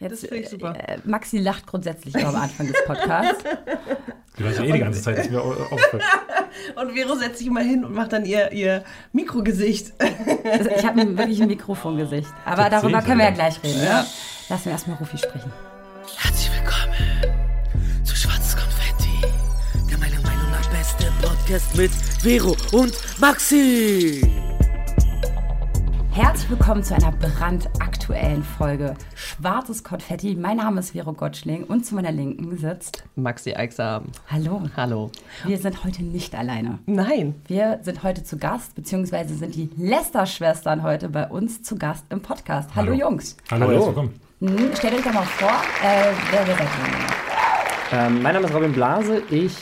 Jetzt, das finde ich super. Äh, Maxi lacht grundsätzlich am Anfang des Podcasts. Du weißt ja eh die ganze Zeit, dass wir aufhören. Und Vero setzt sich immer hin und macht dann ihr, ihr Mikrogesicht. Also ich habe wirklich ein Mikrofongesicht. Aber Das darüber können wir ja ja. gleich reden. Ja. Ne? Lassen wir erstmal Rufi sprechen. Herzlich willkommen zu Schwarzes Konfetti, der meiner Meinung nach beste Podcast mit Vero und Maxi. Herzlich willkommen zu einer brandaktuellen Folge Schwarzes Konfetti. Mein Name ist Vero Gottschling und zu meiner Linken sitzt. Maxi Eichsam. Hallo. Hallo. Wir sind heute nicht alleine. Nein. Wir sind heute zu Gast, beziehungsweise sind die Lester-Schwestern heute bei uns zu Gast im Podcast. Hallo, Hallo. Jungs. Hallo, Hallo. willkommen. Hm, stellt euch doch mal vor, äh, wer wer seid? Ähm, mein Name ist Robin Blase. Ich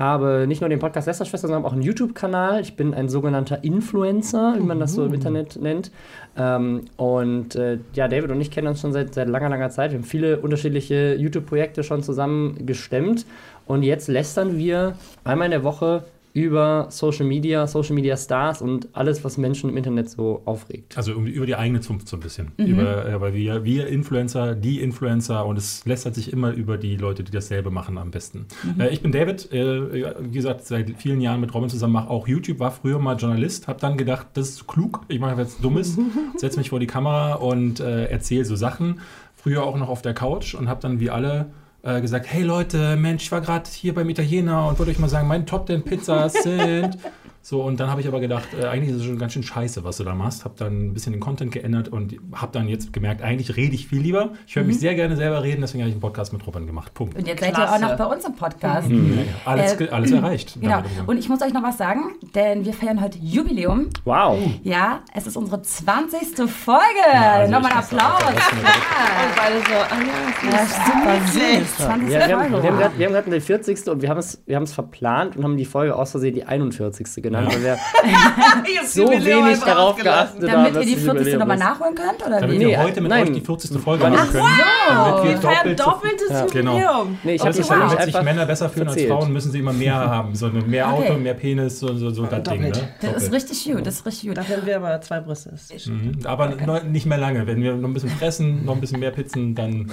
habe nicht nur den Podcast Lästerschwester, sondern auch einen YouTube-Kanal. Ich bin ein sogenannter Influencer, wie man das so im Internet nennt. Ähm, und äh, ja, David und ich kennen uns schon seit, seit langer, langer Zeit. Wir haben viele unterschiedliche YouTube-Projekte schon zusammen gestemmt. Und jetzt lästern wir einmal in der Woche über Social Media, Social Media Stars und alles, was Menschen im Internet so aufregt. Also über die eigene Zunft so ein bisschen. Über, äh, weil wir, wir Influencer, die Influencer und es lästert sich immer über die Leute, die dasselbe machen am besten. Äh, ich bin David, äh, wie gesagt, seit vielen Jahren mit Robin zusammen, mache auch YouTube, war früher mal Journalist, habe dann gedacht, das ist klug, ich mache jetzt Dummes, setze mich vor die Kamera und äh, erzähle so Sachen. Früher auch noch auf der Couch und habe dann wie alle äh, gesagt, hey Leute, Mensch, ich war gerade hier beim Italiener und wollte euch mal sagen, meine Top 10 Pizzas sind... So, und dann habe ich aber gedacht, äh, eigentlich ist es schon ganz schön scheiße, was du da machst. Habe dann ein bisschen den Content geändert und habe dann jetzt gemerkt, eigentlich rede ich viel lieber. Ich höre mich sehr gerne selber reden, deswegen habe ich einen Podcast mit Robin gemacht. Punkt. Und jetzt seid ihr auch noch bei uns im Podcast. Ja, ja, alles, Äh, alles erreicht. Genau. Und ich muss euch noch was sagen, denn wir feiern heute Jubiläum. Wow! Ja, es ist unsere 20. Folge. also Nochmal einen Applaus. das ist Und beide so, ah ja, Ja, super süß. 20. Ja, wir, haben, wir, gerade die 40. und wir haben es wir haben es verplant und haben die Folge aus Versehen die 41. genannt, weil wir so wenig darauf geachtet haben. Damit ihr die es 40. Jubiläum nochmal nachholen könnt? Oder Damit? Nee, wir heute mit nein. euch die 40. Folge Ach machen können. Damit Wir feiern doppeltes Genau. Jubiläum. Nee, ich nämlich damit sich Männer besser fühlen als. Frauen, müssen sie immer mehr haben. So mehr Okay. Auto, mehr Penis, so, so, so das Ding. Ne? Das ist richtig gut, das ist richtig gut. Dafür haben wir aber zwei Brüste. Mhm. Aber nicht mehr lange. Wenn wir noch ein bisschen fressen, noch ein bisschen mehr Pizzen, dann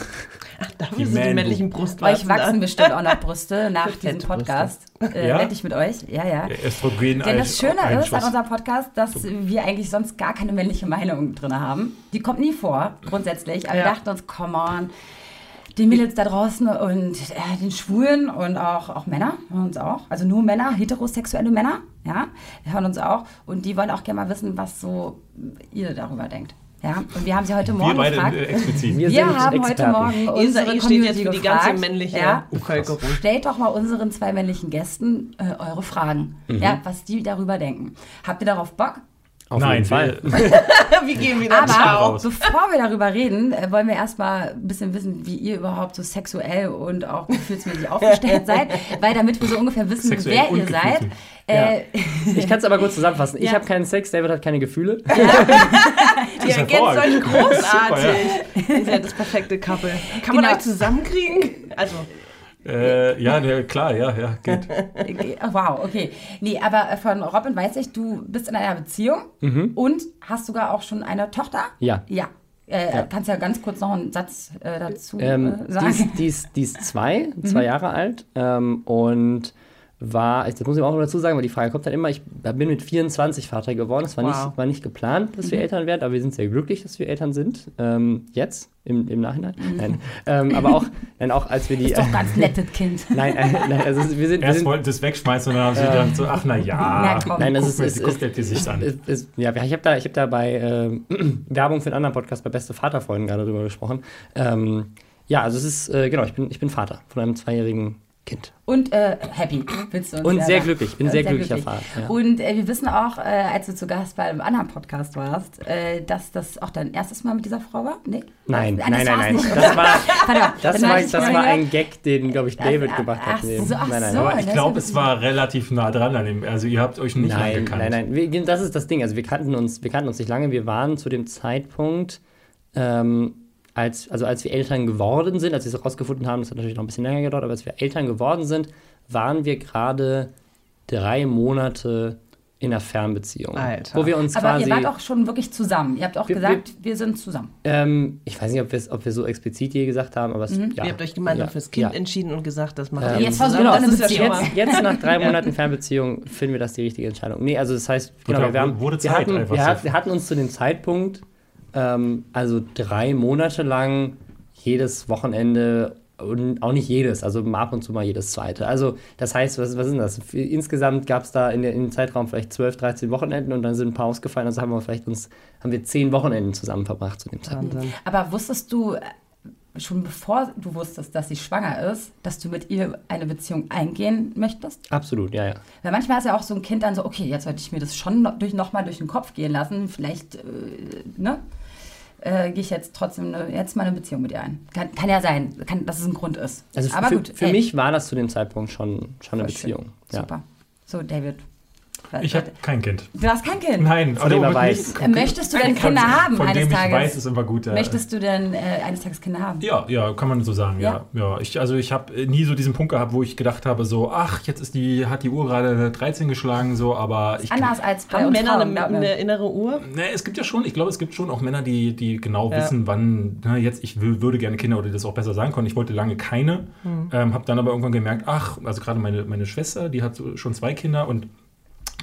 Dafür Die sind die männlichen Brustwarzen Euch wachsen da. bestimmt auch noch Brüste nach diesem. Podcast. Äh, Ja? Wette ich mit euch. Ja, ja. Östrogen Denn das Schöne ist an Einschuss. unserem Podcast, dass wir eigentlich sonst gar keine männliche Meinung drin haben. Die kommt nie vor, grundsätzlich. Aber wir Ja. dachten uns, come on, die Mädels da draußen und äh, den Schwulen und auch, auch Männer hören uns auch. Also nur Männer, heterosexuelle Männer, ja, hören uns auch. Und die wollen auch gerne mal wissen, was so ihr darüber denkt. Ja, und wir haben sie heute Morgen Wir beide gefragt. äh, explizit. Wir Wir haben heute Experten. Morgen Ihr unsere ihr steht Community jetzt für die gefragt, ganze männliche ja, Bevölkerung. Stellt doch mal unseren zwei männlichen Gästen äh, eure Fragen, ja, was die darüber denken. Habt ihr darauf Bock? Auf Nein, jeden Fall. wir- Wir gehen wieder Aber Ciao. raus. bevor wir darüber reden, äh, wollen wir erstmal ein bisschen wissen, wie ihr überhaupt so sexuell und auch gefühlsmäßig aufgestellt seid, weil damit wir so ungefähr wissen, Sexuell wer ihr seid. Äh, Ich kann es aber kurz zusammenfassen. Ich Ja. habe keinen Sex, David hat keine Gefühle. Ihr ist ergänzt euch großartig. Super, Ihr seid das perfekte Couple. Kann man Genau. euch zusammenkriegen? Also, Äh, ja, ne, klar, ja, ja, geht. Wow, okay. Nee, aber äh, von Robin weiß ich, du bist in einer Beziehung und hast sogar auch schon eine Tochter. Ja. Ja. Äh, Kannst ja ganz kurz noch einen Satz äh, dazu Ähm, äh, die, sagen. ist, die, ist, die ist zwei, zwei Jahre alt ähm, und war, das muss ich auch noch dazu sagen, weil die Frage kommt dann immer, ich bin mit 24 Vater geworden. Es war, Wow. nicht, war nicht geplant, dass wir Eltern werden, aber wir sind sehr glücklich, dass wir Eltern sind. Ähm, jetzt, im, im Nachhinein. Nein. Ähm, aber auch, nein, auch als wir die. Ist doch ganz nettes Kind. nein, äh, nein, also wir sind. Wir Erst sind wollten es wegschmeißen und dann haben sie gedacht, so, ach na ja. Na. Nein, das Guck ist, mir- ist, ist, das Gesicht an. Ist, ist, ja, ich habe da, ich hab da bei ähm, Werbung für einen anderen Podcast bei Beste Vaterfreunden gerade drüber gesprochen. Ähm, ja, also es ist, äh, genau, ich bin, ich bin Vater von einem zweijährigen Kind. Und äh, happy, willst du uns Und sehr glücklich. Ich bin Und sehr glücklicher Vater, ja. Und äh, wir wissen auch, äh, als du zu Gast bei einem anderen Podcast warst, äh, dass das auch dein erstes Mal mit dieser Frau war? Nee? Nein, nein, nein, nein. nicht. Das war, das war, das war ein Gag, den, glaube ich, David ach, gemacht hat. ach Nee. so, ach nein, nein, so. aber ich glaube, es war relativ nah dran an dem. Also ihr habt euch nicht Nein, angekannt. nein, nein. Wir, das ist das Ding. Also wir kannten uns, wir kannten uns nicht lange. Wir waren zu dem Zeitpunkt, ähm, als, also als wir Eltern geworden sind, als wir es herausgefunden haben, das hat natürlich noch ein bisschen länger gedauert, aber als wir Eltern geworden sind, waren wir gerade drei Monate in einer Fernbeziehung. Alter. Wo wir uns Aber quasi. ihr wart auch schon wirklich zusammen. Ihr habt auch Wir- gesagt, wir, sind zusammen. ähm, ich weiß nicht, ob, ob wir so explizit je gesagt haben, aber es, ja. Ihr habt euch gemeinsam ja, fürs Kind ja. entschieden und gesagt, das macht Ähm, ihr Jetzt Das eine ist Jetzt, jetzt nach drei Monaten Fernbeziehung finden wir das die richtige Entscheidung. Nee, also das heißt, genau, wir, haben, wurde wir, Zeit hatten, wir, wir hatten uns zu dem Zeitpunkt, ähm, also drei Monate lang, jedes Wochenende und auch nicht jedes, also ab und zu mal jedes zweite. Also das heißt, was, was ist denn das? Insgesamt gab es da in der, im Zeitraum vielleicht 12, 13 Wochenenden und dann sind ein paar ausgefallen, also haben wir vielleicht uns, haben wir zehn Wochenenden zusammen verbracht zu dem Zeitpunkt. Aber wusstest du schon bevor du wusstest, dass sie schwanger ist, dass du mit ihr eine Beziehung eingehen möchtest? Absolut, ja, ja. Weil manchmal ist ja auch so ein Kind dann so, okay, jetzt sollte ich mir das schon noch, durch, noch mal durch den Kopf gehen lassen. Vielleicht, äh, ne? Äh, gehe ich jetzt trotzdem ne, jetzt mal eine Beziehung mit ihr ein. Kann, kann ja sein, kann, dass es ein Grund ist. Also Aber für, gut, für ey, mich war das zu dem Zeitpunkt schon, schon eine voll. Beziehung. Ja. Super. So, David. Ich habe kein Kind. Du hast kein Kind. Nein, Von dem er weiß. nicht- Äh, Möchtest du denn Von- Kinder haben Von eines dem ich Tages? weiß, ist immer gut. ja. Möchtest du denn äh, eines Tages Kinder haben? Ja, ja, kann man so sagen, ja. ja. Ich, also ich habe nie so diesen Punkt gehabt, wo ich gedacht habe, so, ach, jetzt ist die, hat die Uhr gerade 13 geschlagen, so, aber ich. Anders als bei Haben Männer Frauen, eine, eine innere Uhr? Ne, es gibt ja schon, ich glaube, es gibt schon auch Männer, die, die genau Ja. wissen, wann, na, jetzt, ich will, würde gerne Kinder oder die das auch besser sagen können. Ich wollte lange keine, Hm. ähm, habe dann aber irgendwann gemerkt, ach, also gerade meine, meine Schwester, die hat so schon zwei Kinder und äh,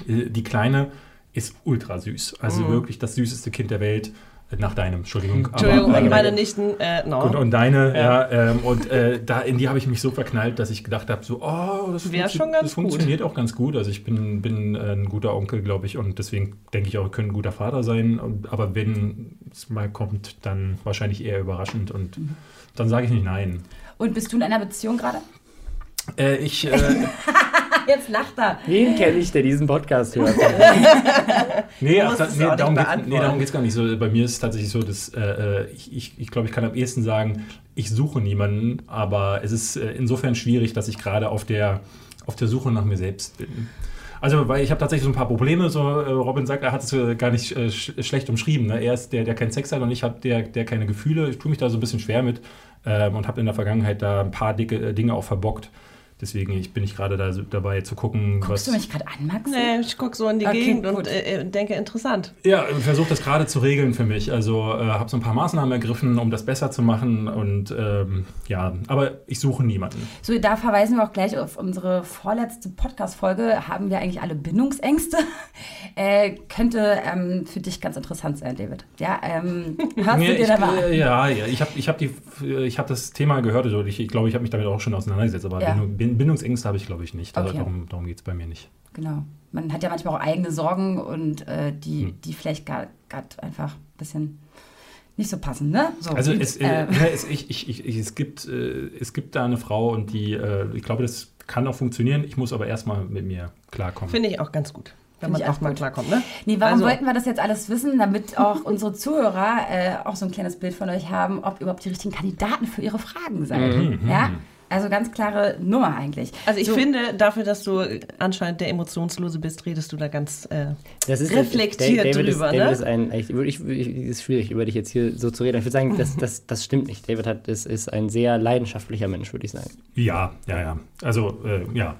die Kleine ist ultra süß. Also Hm. wirklich das süßeste Kind der Welt. Äh, Nach deinem, Entschuldigung. Entschuldigung, aber, und äh, meine Nichten, äh, no. und, und deine, ja, Ja. ähm, und äh, da in die habe ich mich so verknallt, dass ich gedacht habe, so, oh, das, funktio- schon ganz das funktioniert auch ganz gut. Also ich bin, bin äh, ein guter Onkel, glaube ich, und deswegen denke ich auch, ich könnte ein guter Vater sein. Und, aber wenn es mal kommt, dann wahrscheinlich eher überraschend und dann sage ich nicht nein. Und bist du in einer Beziehung gerade? Äh, ich, äh, Jetzt lacht er. Wen kenne ich, der diesen Podcast hört? nee, ach, es nee, darum geht beantworten. nee, darum geht es gar nicht so. Bei mir ist es tatsächlich so, dass äh, äh, ich, ich, ich glaube, ich kann am ehesten sagen, ich suche niemanden, aber es ist äh, insofern schwierig, dass ich gerade auf der, auf der Suche nach mir selbst bin. Also, weil ich habe tatsächlich so ein paar Probleme. So, äh, Robin sagt, er hat es äh, gar nicht äh, sch schlecht umschrieben. Ne? Er ist der, der keinen Sex hat und ich habe der, der keine Gefühle. Ich tue mich da so ein bisschen schwer mit ähm, und habe in der Vergangenheit da ein paar dicke äh, Dinge auch verbockt. Deswegen ich bin ich gerade da, dabei zu gucken, Guckst du mich gerade an, Max? Nee, ich gucke so in die Okay, Gegend gut. und äh, äh, denke, interessant. Ja, versuche das gerade zu regeln für mich. Also äh, habe so ein paar Maßnahmen ergriffen, um das besser zu machen. Und ähm, ja, aber ich suche niemanden. So, da verweisen wir auch gleich auf unsere vorletzte Podcast-Folge. Haben wir eigentlich alle Bindungsängste? äh, könnte ähm, für dich ganz interessant sein, David. Ja, ähm, hörst Nee, du dir ich, da mal an? äh, ja, ja, ich habe ich hab die, ich hab das Thema gehört. Also ich, ich glaube, ich habe mich damit auch schon auseinandergesetzt. Aber Ja. Bindung, Bin- Bindungsängste habe ich, glaube ich, nicht. Also Okay. darum darum geht es bei mir nicht. Genau. Man hat ja manchmal auch eigene Sorgen und äh, die, Hm. die vielleicht gerade einfach ein bisschen nicht so passen, ne? So, Also und, es, äh, äh, es, ich, ich, ich, es, gibt, äh, es gibt da eine Frau und die, äh, ich glaube, das kann auch funktionieren. Ich muss aber erstmal mit mir klarkommen. Finde ich auch ganz gut, wenn Finde man erstmal klarkommt. Ne? Nee, warum Also- wollten wir das jetzt alles wissen? Damit auch unsere Zuhörer äh, auch so ein kleines Bild von euch haben, ob überhaupt die richtigen Kandidaten für ihre Fragen seid. Mhm. Ja? Also ganz klare Nummer eigentlich. Also ich So, finde, dafür, dass du anscheinend der Emotionslose bist, redest du da ganz... Äh, Das ist Reflektiert David drüber, ist, David ne? ist ein, ich, ich, ich, es ist schwierig, über dich jetzt hier so zu reden. Ich würde sagen, das, das, das stimmt nicht. David hat, ist, ist ein sehr leidenschaftlicher Mensch, würde ich sagen. Ja, ja, ja. Also, äh, ja.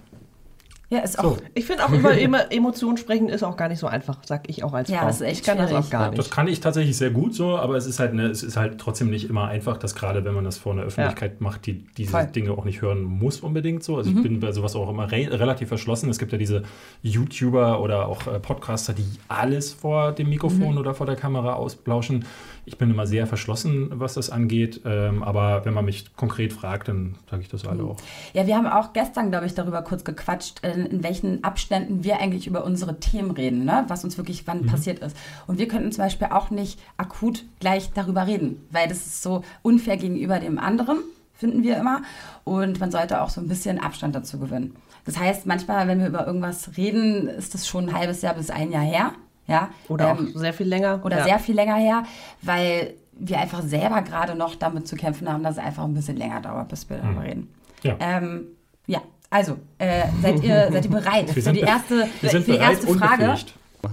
Ja, ist auch. So. ich finde auch über Emo- Emotionen sprechen ist auch gar nicht so einfach, sag ich auch als Ja, Frau. das ist echt ich kann das auch gar Das nicht. kann ich tatsächlich sehr gut so, aber es ist halt, ne, es ist halt trotzdem nicht immer einfach, dass gerade wenn man das vor einer Öffentlichkeit macht, die diese Voll. Dinge auch nicht hören muss unbedingt so. Also ich bin bei sowas auch immer re relativ verschlossen. Es gibt ja diese YouTuber oder auch äh, Podcaster, die alles vor dem Mikrofon oder vor der Kamera ausblauschen. Ich bin immer sehr verschlossen, was das angeht. Ähm, aber wenn man mich konkret fragt, dann sage ich das alle auch. Ja, wir haben auch gestern, glaube ich, darüber kurz gequatscht, in, in welchen Abständen wir eigentlich über unsere Themen reden, ne? was uns wirklich wann passiert ist. Und wir könnten zum Beispiel auch nicht akut gleich darüber reden, weil das ist so unfair gegenüber dem anderen, finden wir immer. Und man sollte auch so ein bisschen Abstand dazu gewinnen. Das heißt, manchmal, wenn wir über irgendwas reden, ist das schon ein halbes Jahr bis ein Jahr her. Ja? Oder Ähm, auch sehr viel länger. oder ja. sehr viel länger her, weil wir einfach selber gerade noch damit zu kämpfen haben, dass es einfach ein bisschen länger dauert, bis wir darüber reden. Ja. Ähm, ja, also, äh, seid, ihr, seid ihr bereit für die erste, für die erste Frage?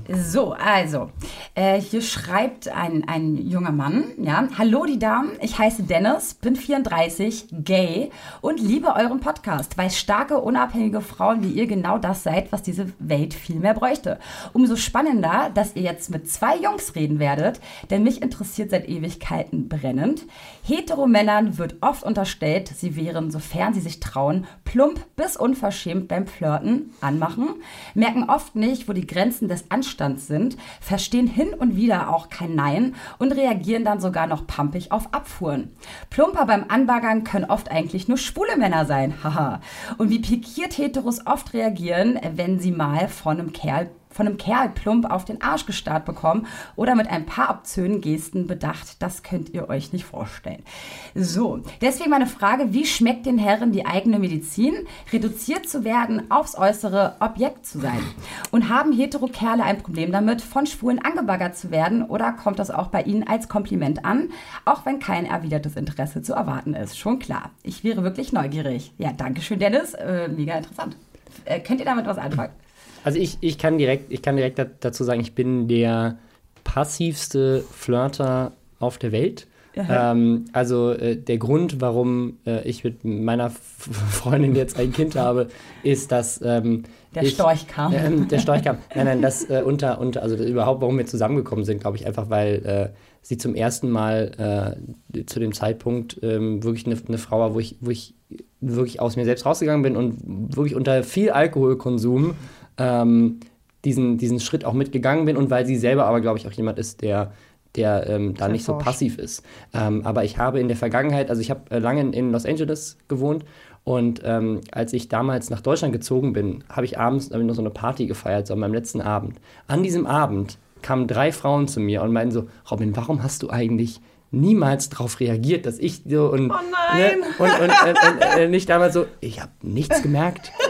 So, also, äh, hier schreibt ein, ein junger Mann, ja, hallo die Damen, ich heiße Dennis, bin 34, gay und liebe euren Podcast, weil starke, unabhängige Frauen wie ihr genau das seid, was diese Welt viel mehr bräuchte. Umso spannender, dass ihr jetzt mit zwei Jungs reden werdet, denn mich interessiert seit Ewigkeiten brennend. Heteromännern wird oft unterstellt, sie wären, sofern sie sich trauen, plump bis unverschämt beim Flirten anmachen, merken oft nicht, wo die Grenzen des Anstands sind, verstehen hin und wieder auch kein Nein und reagieren dann sogar noch pampig auf Abfuhren. Plumper beim Anbaggern können oft eigentlich nur schwule Männer sein, haha. Und wie pikiert Heteros oft reagieren, wenn sie mal von einem Kerl von einem Kerl plump auf den Arsch gestarrt bekommen oder mit ein paar obszönen Gesten bedacht. Das könnt ihr euch nicht vorstellen. So, deswegen meine Frage, wie schmeckt den Herren die eigene Medizin? Reduziert zu werden, aufs äußere Objekt zu sein? Und haben hetero Kerle ein Problem damit, von Schwulen angebaggert zu werden oder kommt das auch bei ihnen als Kompliment an, auch wenn kein erwidertes Interesse zu erwarten ist? Schon klar. Ich wäre wirklich neugierig. Ja, danke schön, Dennis. Äh, mega interessant. Äh, könnt ihr damit was anfangen? Also ich, ich kann direkt, ich kann direkt da- dazu sagen, ich bin der passivste Flirter auf der Welt. Ähm, also äh, der Grund, warum äh, ich mit meiner F Freundin jetzt ein Kind habe, ist, dass ähm, Der ich, Storch kam. Ähm, der Storch kam. Nein, nein, das äh, unter, unter, also überhaupt, warum wir zusammengekommen sind, glaube ich, einfach, weil äh, sie zum ersten Mal äh, zu dem Zeitpunkt ähm, wirklich eine, eine Frau war, wo ich, wo ich wirklich aus mir selbst rausgegangen bin und wirklich unter viel Alkoholkonsum ähm, diesen, diesen Schritt auch mitgegangen bin und weil sie selber aber, glaube ich, auch jemand ist, der der ähm, da nicht so passiv ist. Ähm, aber ich habe in der Vergangenheit, also ich habe äh, lange in, in Los Angeles gewohnt und ähm, als ich damals nach Deutschland gezogen bin, habe ich abends hab ich noch so eine Party gefeiert, so an meinem letzten Abend. An diesem Abend kamen drei Frauen zu mir und meinten so, Robin, warum hast du eigentlich niemals darauf reagiert, dass ich so und, Oh nein! Ne, und, und, und, und äh, nicht damals so, ich habe nichts gemerkt.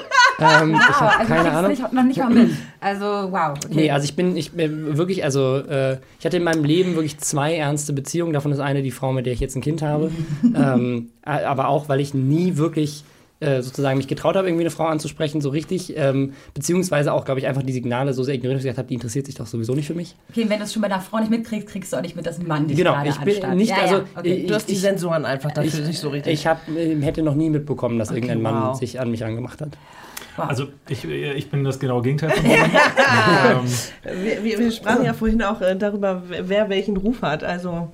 ähm, ich Wow, habe also keine kriegst Ahnung. Nicht, noch nicht mal mit. Also, wow. Okay. Nee, also ich bin, ich bin wirklich, also äh, ich hatte in meinem Leben wirklich zwei ernste Beziehungen. Davon ist eine die Frau, mit der ich jetzt ein Kind habe. ähm, a- aber auch, weil ich nie wirklich äh, sozusagen mich getraut habe, irgendwie eine Frau anzusprechen, so richtig. Ähm, beziehungsweise auch, glaube ich, einfach die Signale so sehr ignoriert, dass ich gesagt habe, die interessiert sich doch sowieso nicht für mich. okay, wenn du es schon bei einer Frau nicht mitkriegst, kriegst du auch nicht mit, dass ein Mann dich Genau, gerade ich bin anstarrt. nicht- ja, also, ja, okay. ich- Du hast die ich- Sensoren einfach dafür nicht so richtig. Ich hab, äh, hätte noch nie mitbekommen, dass irgendein Mann wow. sich an mich angemacht hat. Wow. Also ich, ich bin das genaue Gegenteil von ähm, wir, wir, wir sprachen ja vorhin auch äh, darüber, wer welchen Ruf hat. Also,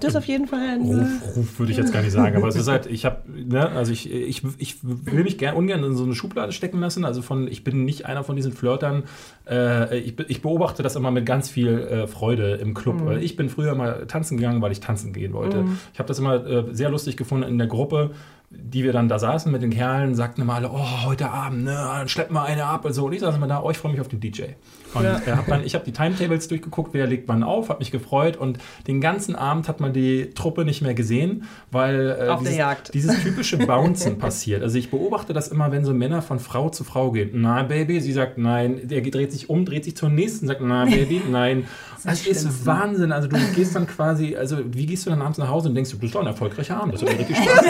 das ist auf jeden Fall ein. Ruf, äh, Ruf würde ich jetzt gar nicht sagen, aber es ist halt, ich habe, ne, also ich, ich, ich will mich gern, ungern in so eine Schublade stecken lassen. Also von, ich bin nicht einer von diesen Flirtern. Äh, ich, ich beobachte das immer mit ganz viel äh, Freude im Club. Weil Ich bin früher mal tanzen gegangen, weil ich tanzen gehen wollte. Ich habe das immer äh, sehr lustig gefunden in der Gruppe. Die wir dann da saßen mit den Kerlen, sagten immer alle, oh, heute Abend, ne, dann schleppen wir eine ab und so. Und ich saß immer da, oh, ich freue mich auf den DJ. Und Ja. äh, hab dann, ich habe die Timetables durchgeguckt, wer legt wann auf, habe mich gefreut und den ganzen Abend hat man die Truppe nicht mehr gesehen, weil äh, dieses, dieses typische Bouncen passiert. Also ich beobachte das immer, wenn so Männer von Frau zu Frau gehen. Nein, Baby, sie sagt nein. Der dreht sich um, dreht sich zur nächsten, sagt nein, Baby, nein. Das ist, Schlimmste. Wahnsinn. Also du gehst dann quasi, also wie gehst du dann abends nach Hause und denkst, du bist doch ein erfolgreicher Abend, das hat mir richtig Spaß.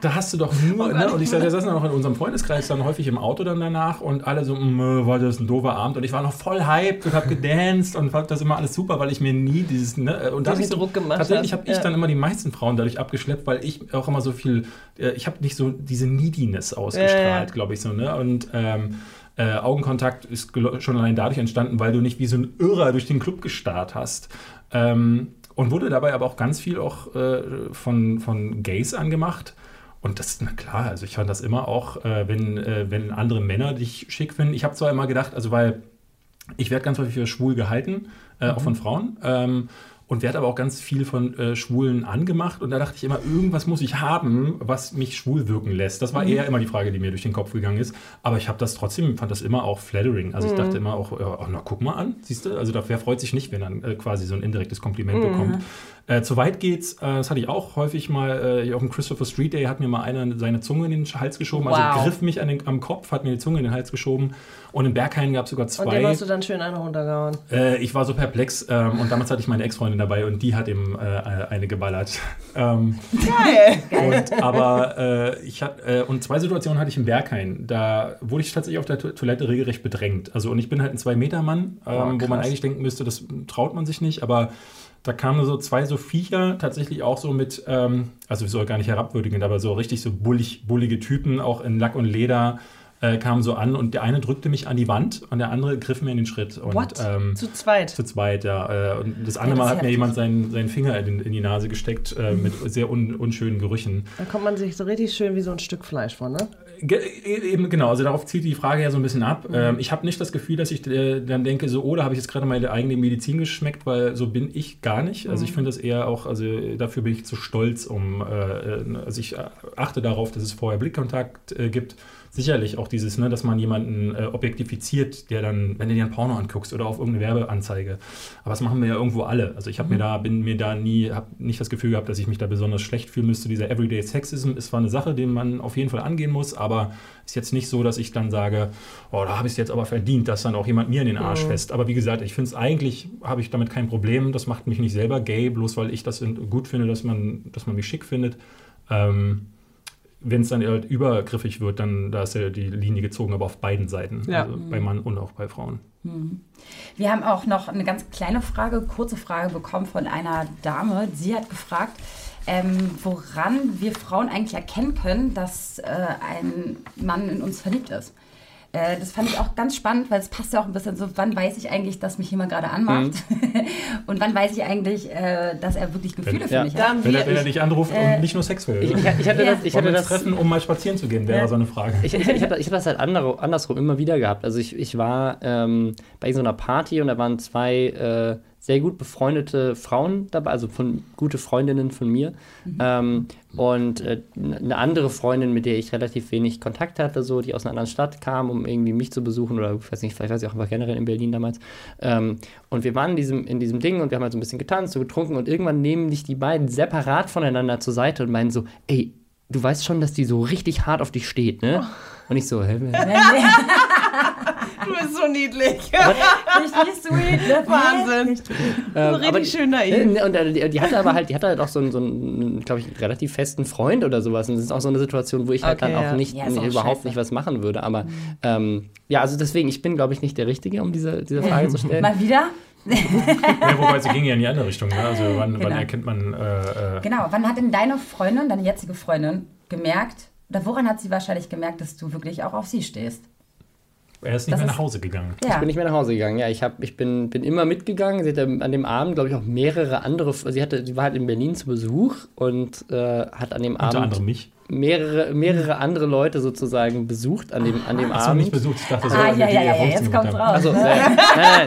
Da hast du doch nur, ne? Und ich sag, wir saßen dann auch in unserem Freundeskreis dann häufig im Auto dann danach und alle so, "Mm, war das ein doofer Abend und ich war noch voll hyped und hab gedanced und fand das immer alles super, weil ich mir nie dieses, ne? Und Diesen dadurch- Druck gemacht Tatsächlich habe ich Ja. dann immer die meisten Frauen dadurch abgeschleppt, weil ich auch immer so viel, äh, ich habe nicht so diese Neediness ausgestrahlt, Ja, ja. glaube ich so, ne? Und ähm, äh, Augenkontakt ist schon allein dadurch entstanden, weil du nicht wie so ein Irrer durch den Club gestarrt hast. Ähm, und wurde dabei aber auch ganz viel auch äh, von, von Gays angemacht. Und das ist na klar, also ich fand das immer auch, äh, wenn, äh, wenn andere Männer dich schick finden. Ich habe zwar immer gedacht, also weil ich werde ganz häufig für schwul gehalten, äh, auch von Frauen. Ähm, und werde aber auch ganz viel von äh, Schwulen angemacht. Und da dachte ich immer, irgendwas muss ich haben, was mich schwul wirken lässt. Das war eher immer die Frage, die mir durch den Kopf gegangen ist. Aber ich habe das trotzdem, fand das immer auch flattering. Also ich dachte immer auch, oh, na guck mal an, siehst du? Also da, wer freut sich nicht, wenn er äh, quasi so ein indirektes Kompliment bekommt. Äh, zu weit geht's, äh, das hatte ich auch häufig mal, äh, auf dem Christopher Street Day hat mir mal einer seine Zunge in den Hals geschoben, Wow. also griff mich an den, am Kopf, hat mir die Zunge in den Hals geschoben. Und in Berghain gab es sogar Und dem zwei. hast du dann schön eine runtergehauen. Äh, ich war so perplex ähm, und damals hatte ich meine Ex-Freundin dabei und die hat ihm äh, eine geballert. Ähm, Geil. und, aber äh, ich hat, äh, und zwei Situationen hatte ich im Berghain. Da wurde ich tatsächlich auf der To- Toilette regelrecht bedrängt. Also und ich bin halt ein Zwei-Meter-Mann, ähm, wo man eigentlich denken müsste, das traut man sich nicht, aber da kamen so zwei so Viecher, tatsächlich auch so mit, ähm, also ich soll gar nicht herabwürdigend, aber so richtig so bullig, bullige Typen, auch in Lack und Leder, äh, kamen so an und der eine drückte mich an die Wand und der andere griff mir in den Schritt. Und, What? Ähm, Zu zweit. zu zweit, ja. Äh, Und das andere das Mal hat mir jemand seinen, seinen Finger in, in die Nase gesteckt äh, mit sehr un, unschönen Gerüchen. Da kommt man sich so richtig schön wie so ein Stück Fleisch vor, ne? Ge eben genau, also darauf zielt die Frage ja so ein bisschen ab. Ähm, ich habe nicht das Gefühl, dass ich äh, dann denke, so, oh, da habe ich jetzt gerade meine eigene Medizin geschmeckt, weil so bin ich gar nicht. Also ich finde das eher auch, also dafür bin ich zu stolz, um, äh, also ich achte darauf, dass es vorher Blickkontakt äh, gibt. Sicherlich auch dieses, ne, dass man jemanden äh, objektifiziert, der dann, wenn du dir ein Porno anguckst oder auf irgendeine Werbeanzeige. Aber das machen wir ja irgendwo alle. Also ich habe mir da, bin mir da nie, habe nicht das Gefühl gehabt, dass ich mich da besonders schlecht fühlen müsste. Dieser Everyday Sexism ist zwar eine Sache, den man auf jeden Fall angehen muss, aber ist jetzt nicht so, dass ich dann sage, oh, da habe ich es jetzt aber verdient, dass dann auch jemand mir in den Arsch fest. Aber wie gesagt, ich finde es eigentlich, habe ich damit kein Problem. Das macht mich nicht selber gay, bloß weil ich das gut finde, dass man, dass man mich schick findet. Ähm, wenn es dann halt übergriffig wird, dann da ist ja die Linie gezogen, aber auf beiden Seiten. Ja. Also bei Mann und auch bei Frauen. Wir haben auch noch eine ganz kleine Frage, kurze Frage bekommen von einer Dame. Sie hat gefragt, ähm, woran wir Frauen eigentlich erkennen können, dass äh, ein Mann in uns verliebt ist. Äh, das fand ich auch ganz spannend, weil es passt ja auch ein bisschen so, wann weiß ich eigentlich, dass mich jemand gerade anmacht und wann weiß ich eigentlich, äh, dass er wirklich Gefühle für Ja. mich Da hat. haben Wenn er, wenn er dich anruft Äh, und nicht nur Sex will. Ich, ich, ich hatte Ja. das, ich hatte das treffen, um mal spazieren zu gehen, wäre Ja. so eine Frage. Ich, ich, ich, hatte, ich hatte das halt andere, andersrum immer wieder gehabt. Also ich, ich war ähm, bei so einer Party und da waren zwei äh, sehr gut befreundete Frauen dabei, also von gute Freundinnen von mir. Ähm, und äh, eine andere Freundin, mit der ich relativ wenig Kontakt hatte, so, die aus einer anderen Stadt kam, um irgendwie mich zu besuchen oder ich weiß nicht, vielleicht war sie auch einfach generell in Berlin damals. Ähm, und wir waren in diesem, in diesem Ding und wir haben halt so ein bisschen getanzt, so getrunken und irgendwann nehmen dich die beiden separat voneinander zur Seite und meinen so, ey, du weißt schon, dass die so richtig hart auf dich steht, ne? Und ich so, hä? du bist so niedlich. Richtig sweet. ne? Wahnsinn. Ähm, richtig aber- schön naiv. Äh, Und äh, die, die hatte aber halt, die hatte halt auch so einen, so einen glaube ich, relativ festen Freund oder sowas. Und das ist auch so eine Situation, wo ich halt Okay, dann auch ja. nicht, Ja, auch überhaupt scheiße. nicht was machen würde. Aber ähm, ja, also deswegen, ich bin, glaube ich, nicht der Richtige, um diese, diese Frage zu stellen. Mal wieder? Ja, wobei sie ging ja in die andere Richtung. Ne? Also wann, wann Genau. erkennt man... Äh, äh, Genau. Wann hat denn deine Freundin, deine jetzige Freundin, gemerkt, oder woran hat sie wahrscheinlich gemerkt, dass du wirklich auch auf sie stehst? Er ist nicht Das mehr nach Hause gegangen. Ja. Ich bin nicht mehr nach Hause gegangen. Ja, ich, hab, ich bin, bin immer mitgegangen. Sie hatte an dem Abend, glaube ich, auch mehrere andere. Sie, hatte, sie war halt in Berlin zu Besuch und äh, hat an dem Unter Abend anderem mich. Mehrere, mehrere andere Leute sozusagen besucht an dem, an dem Hast du Abend. nicht besucht? Ich dachte, so, Ah, ja, ja, ja, ihr jetzt kommt's raus. Also, ne? nein, nein, nein, nein,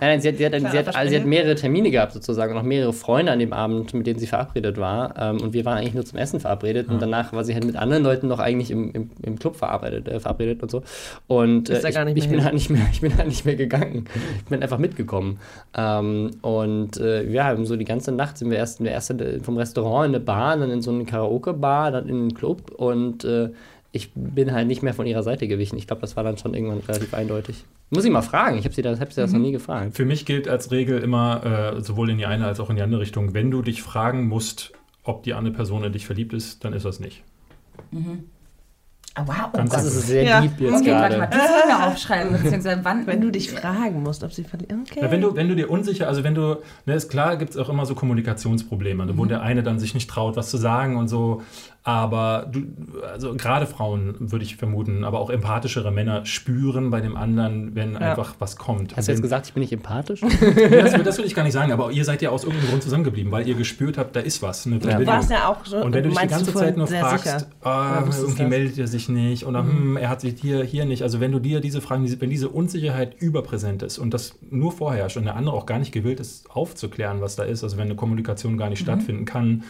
nein, sie hat, sie hat, sie hat, sie hat mehrere Termine gehabt sozusagen und auch mehrere Freunde an dem Abend, mit denen sie verabredet war. Ähm, und wir waren eigentlich nur zum Essen verabredet und danach war sie halt mit anderen Leuten noch eigentlich im, im, im Club verabredet, äh, verabredet und so. Und äh, ich, ich, bin halt nicht mehr, ich bin halt nicht mehr gegangen. Ich bin einfach mitgekommen. Ähm, und äh, ja, haben so die ganze Nacht sind wir erst in der erste vom Restaurant in eine Bar, dann in so eine Karaoke-Bar, dann in Club und äh, ich bin halt nicht mehr von ihrer Seite gewichen. Ich glaube, das war dann schon irgendwann relativ eindeutig. Muss ich mal fragen. Ich habe sie, das- hab sie das noch nie gefragt. Für mich gilt als Regel immer, äh, sowohl in die eine als auch in die andere Richtung, wenn du dich fragen musst, ob die andere Person in dich verliebt ist, dann ist das nicht. Ah, wow. Oh Ganz Gott. Das ist sehr Ja. deep jetzt Okay, warte mal, gerade. das sollen wir aufschreiben, beziehungsweise wann. Wenn du dich fragen musst, ob sie verliert. Okay. Ja, wenn, du, wenn du dir unsicher, also wenn du, ne, ist klar, gibt es auch immer so Kommunikationsprobleme, ne, wo der eine dann sich nicht traut, was zu sagen und so. Aber du, also gerade Frauen würde ich vermuten, aber auch empathischere Männer spüren bei dem anderen, wenn einfach was kommt. Hast du jetzt gesagt, ich bin nicht empathisch? das, das will ich gar nicht sagen, aber ihr seid ja aus irgendeinem Grund zusammengeblieben, weil ihr gespürt habt, da ist was. Eine du Verbindung. warst ja auch so. Und wenn du dich die ganze Zeit nur sehr fragst, sicher. ah, Ja, irgendwie das. meldet er sich nicht oder hm, er hat sich hier, hier nicht. Also wenn du dir diese Fragen, wenn diese Unsicherheit überpräsent ist und das nur vorherrscht und der andere auch gar nicht gewillt ist, aufzuklären, was da ist, also wenn eine Kommunikation gar nicht stattfinden kann,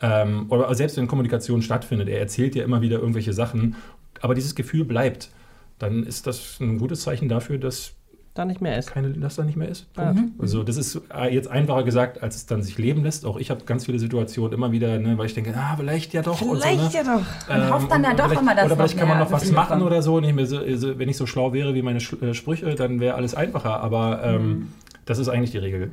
ähm, oder selbst wenn Kommunikation stattfindet, er erzählt dir immer wieder irgendwelche Sachen, aber dieses Gefühl bleibt, dann ist das ein gutes Zeichen dafür, dass da nicht mehr ist. keine, dass da nicht mehr ist. Ja. Punkt. Also das ist äh, jetzt einfacher gesagt, als es dann sich leben lässt. Auch ich habe ganz viele Situationen immer wieder, ne, weil ich denke, ah, vielleicht ja doch. und Vielleicht so, ne? ja doch. Man hofft dann ja doch immer, dass Oder vielleicht kann man noch was machen oder so. Mehr so, so. Wenn ich so schlau wäre wie meine Sch äh, Sprüche, dann wäre alles einfacher. Aber ähm, Mhm. das ist eigentlich die Regel.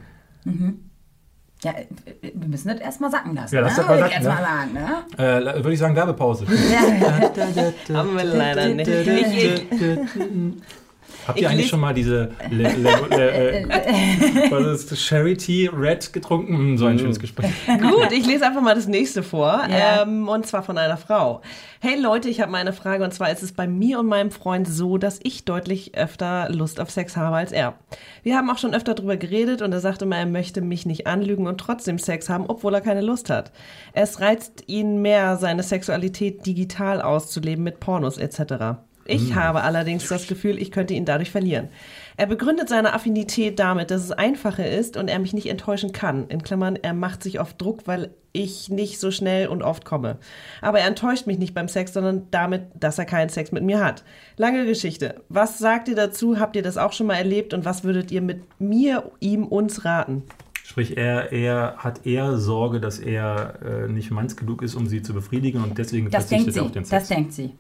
Ja, äh, wir müssen das erstmal sacken lassen. Ja, lass ne? das mal sacken, jetzt ne? mal ne? Äh, Würde ich sagen, Werbepause. Haben wir leider nicht. Habt Ich ihr eigentlich schon mal diese Le, Le, Le, äh, was ist das? Charity Red getrunken? Hm, So ein schönes Gespräch. Gut, ich lese einfach mal das nächste vor. Ja. Ähm, und zwar von einer Frau. Hey Leute, ich habe mal eine Frage. Und zwar ist es bei mir und meinem Freund so, dass ich deutlich öfter Lust auf Sex habe als er. Wir haben auch schon öfter drüber geredet und er sagte mal, er möchte mich nicht anlügen und trotzdem Sex haben, obwohl er keine Lust hat. Es reizt ihn mehr, seine Sexualität digital auszuleben mit Pornos etc. Ich habe allerdings das Gefühl, ich könnte ihn dadurch verlieren. Er begründet seine Affinität damit, dass es einfacher ist und er mich nicht enttäuschen kann. In Klammern, er macht sich oft Druck, weil ich nicht so schnell und oft komme. Aber er enttäuscht mich nicht beim Sex, sondern damit, dass er keinen Sex mit mir hat. Lange Geschichte. Was sagt ihr dazu? Habt ihr das auch schon mal erlebt? Und was würdet ihr mit mir, ihm, uns raten? Sprich, er, er hat eher Sorge, dass er äh, nicht manns genug ist, um sie zu befriedigen und deswegen Das verzichtet er auf den Sex. Das denkt sie.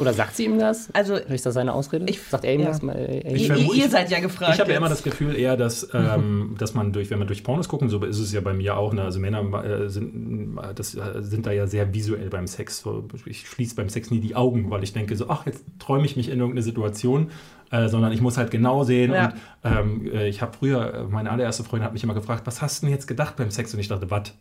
Oder sagt sie ihm das? Also, Ist das seine Ausrede? Ich- Sagt er ihm ja. das mal? Ey, ey, Ich ihr, seid ja gefragt. Ich habe ja immer das Gefühl eher, dass, ähm, dass man durch, wenn man durch Pornos gucken, so ist es ja bei mir auch, ne? also Männer äh, sind, äh, das, äh, sind da ja sehr visuell beim Sex. So, ich schließe beim Sex nie die Augen, weil ich denke so, ach, jetzt träume ich mich in irgendeine Situation, äh, sondern ich muss halt genau sehen. Ja. Und ähm, äh, ich habe früher, äh, meine allererste Freundin hat mich immer gefragt, was hast du denn jetzt gedacht beim Sex? Und ich dachte, was?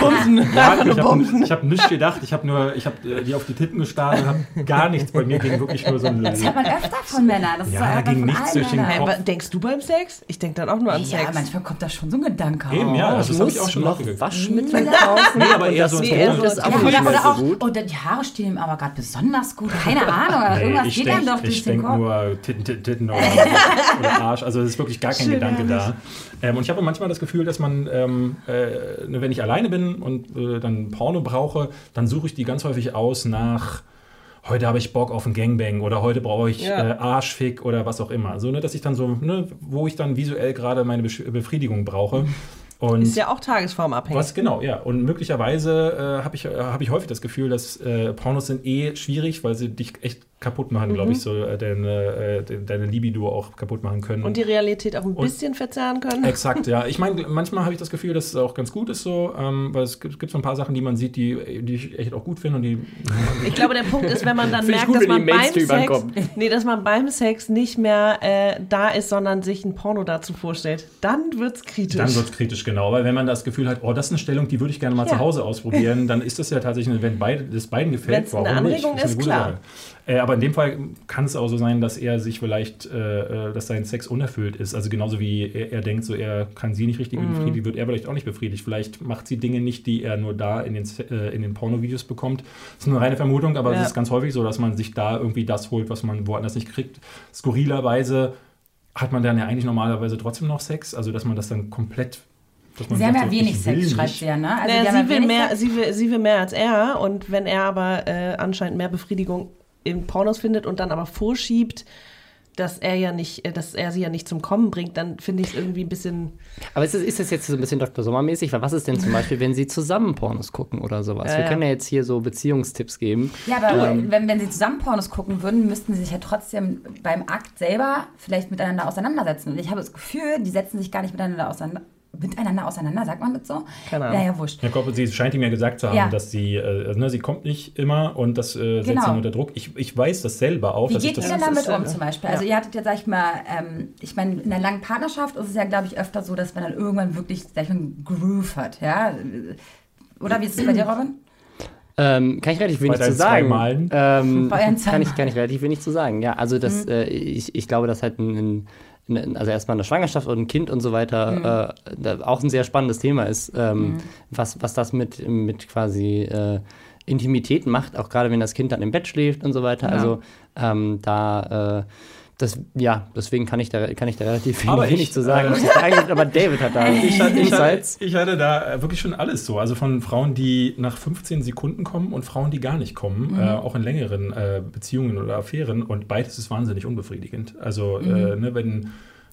Bumsen. Ja, ich habe hab nichts gedacht, ich habe nur, ich habe äh, die auf die Titten gestarrt und habe gar nichts. Bei mir ging wirklich nur so ein... Das hört man öfter von Männern. Das ist Ja, einfach ging nichts durch den Kopf. denkst du beim Sex? Ich denke dann auch nur an Ja, Sex. manchmal kommt da schon so ein Gedanke auf. Eben, ja, also das habe ich auch schon noch. Waschmittel kaufen. Nee, aber eher so das ein ist auch Ja, nicht mehr so auch, gut. oder die Haare stehen ihm aber gerade besonders gut. Keine Ahnung, aber Nee, irgendwas geht einem doch durch den Kopf. Nur Titten, Titten, Titten oder, oder Arsch. Also es ist wirklich gar kein Schön Gedanke da. Ähm, und ich habe manchmal das Gefühl, dass man, ähm, äh, wenn ich alleine bin und äh, dann Porno brauche, dann suche ich die ganz häufig aus nach heute habe ich Bock auf ein Gangbang oder heute brauche ich Ja. äh, Arschfick oder was auch immer. So, ne, dass ich dann so, ne, wo ich dann visuell gerade meine Besch- Befriedigung brauche. Und Ist ja auch tagesformabhängig. was genau, ja. Und möglicherweise äh, habe ich, äh, hab ich häufig das Gefühl, dass äh, Pornos sind eh schwierig, weil sie dich echt kaputt machen, glaube ich, so äh, deine, äh, de- deine Libido auch kaputt machen können. Und die Realität auch ein bisschen verzerren können. Exakt, ja. Ich meine, manchmal habe ich das Gefühl, dass es auch ganz gut ist so, ähm, weil es gibt, gibt so ein paar Sachen, die man sieht, die, die ich echt auch gut finde und die Ich glaube, der Punkt ist, wenn man dann merkt, gut, dass man beim Sex, nee, dass man beim Sex nicht mehr äh, da ist, sondern sich ein Porno dazu vorstellt, dann wird's kritisch. Dann wird es kritisch, genau. Weil wenn man das Gefühl hat, oh, das ist eine Stellung, die würde ich gerne mal Ja. zu Hause ausprobieren, dann ist das ja tatsächlich, wenn beide, das beiden gefällt, Wenn's eine Anregung nicht? Das ist, eine gute klar. Sache. Äh, aber in dem Fall kann es auch so sein, dass er sich vielleicht, äh, äh, dass sein Sex unerfüllt ist. Also genauso wie er, er denkt, so er kann sie nicht richtig Mhm. befriedigen, wird er vielleicht auch nicht befriedigt. Vielleicht macht sie Dinge nicht, die er nur da in den, äh, in den Pornovideos bekommt. Das ist eine reine Vermutung, aber Ja. es ist ganz häufig so, dass man sich da irgendwie das holt, was man woanders nicht kriegt. Skurrilerweise hat man dann ja eigentlich normalerweise trotzdem noch Sex, also dass man das dann komplett. dass man Sie haben ja so, wenig Sex, schreibt sie ja, ne? Also naja, sie, will mehr, Sex. sie, will, sie will mehr als er und wenn er aber äh, anscheinend mehr Befriedigung in Pornos findet und dann aber vorschiebt, dass er ja nicht, äh, dass er sie ja nicht zum Kommen bringt, dann finde ich es irgendwie ein bisschen. Aber ist das, ist das jetzt so ein bisschen Dr. Sommer-mäßig? Weil was ist denn zum Beispiel, wenn sie zusammen Pornos gucken oder sowas? Ja, Wir ja. können ja jetzt hier so Beziehungstipps geben. Ja, aber Ähm, wenn, wenn sie zusammen Pornos gucken würden, müssten sie sich ja trotzdem beim Akt selber vielleicht miteinander auseinandersetzen. Und ich habe das Gefühl, die setzen sich gar nicht miteinander auseinander. Miteinander auseinander, sagt man das so? Keine Ahnung. Naja, wurscht. Ja, ich glaube, sie scheint ihm ja gesagt zu haben, Ja. dass sie, äh, also, ne, sie kommt nicht immer und das äh, setzt Genau. ihn unter Druck. Ich, ich weiß das selber auch. Wie dass ich geht das, ihr denn damit ist, um zum Beispiel? ja. Also ihr hattet ja, sag ich mal, ähm, ich meine, in einer langen Partnerschaft ist es ja, glaube ich, öfter so, dass man dann irgendwann wirklich, sag ich mal, einen Groove hat, ja? Oder wie ist es bei dir, Robin? Ähm, kann ich relativ wenig zu sagen. Ähm, Bei euren zwei kann, ich, kann ich relativ wenig zu sagen. Ja, also das, Mhm. äh, ich, ich glaube, dass halt ein, ein, also erstmal eine Schwangerschaft und ein Kind und so Mhm. weiter äh, da auch ein sehr spannendes Thema ist, ähm, was, was das mit, mit quasi äh, Intimität macht, auch gerade wenn das Kind dann im Bett schläft und so weiter. Ja. Also ähm, da äh, Das, ja, deswegen kann ich da, kann ich da relativ wenig ich, zu sagen. äh, aber David hat da Ich hatte, ich, hatte, ich hatte da äh, wirklich schon alles so. Also von Frauen, die nach 15 Sekunden kommen und Frauen, die gar nicht kommen, äh, auch in längeren äh, Beziehungen oder Affären. Und beides ist wahnsinnig unbefriedigend. Also, äh, ne, wenn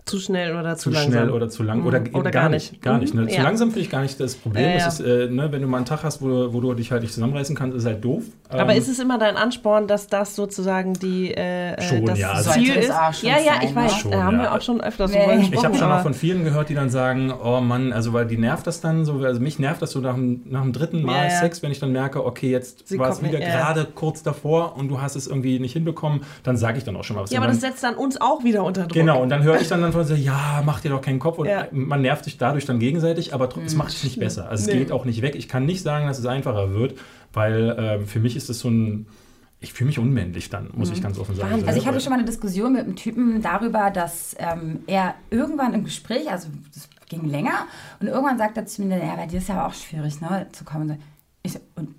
Zu schnell oder zu, zu langsam. schnell oder zu lang oder, Mhm. Oder gar, gar nicht. Gar nicht. Ne? Zu Ja. langsam finde ich gar nicht das Problem. Ja, ja. Das ist, äh, ne, wenn du mal einen Tag hast, wo, wo du dich halt nicht zusammenreißen kannst, ist halt doof. Aber Ähm, ist es immer dein Ansporn, dass das sozusagen die äh, äh, Schon, das ja. Ziel ist? auch schon ja, ja, ich weiß. Schon, da haben ja. wir auch schon öfters Nee. Ich gesprochen. Ich habe schon mal von vielen gehört, die dann sagen, oh Mann, also weil die nervt das dann so, also mich nervt das so nach dem, nach dem dritten Mal Ja, ja. Sex, wenn ich dann merke, okay, jetzt war es wieder gerade kurz davor und du hast es irgendwie nicht hinbekommen, dann sage ich dann auch schon mal was. Ja, aber das setzt dann uns auch wieder unter Druck. Genau, und dann höre ich dann, dann von so, ja, mach dir doch keinen Kopf und Ja. man nervt sich dadurch dann gegenseitig, aber es macht es nicht besser. Also es Nee. geht auch nicht weg. Ich kann nicht sagen, dass es einfacher wird, weil äh, für mich ist es so ein, ich fühle mich unmännlich dann, muss ich ganz offen sagen. Also ich hatte schon mal eine Diskussion mit einem Typen darüber, dass ähm, er irgendwann im Gespräch, also das ging länger, und irgendwann sagt er zu mir, ja, bei dir ist ja auch schwierig, ne, zu kommen. Ich, so, und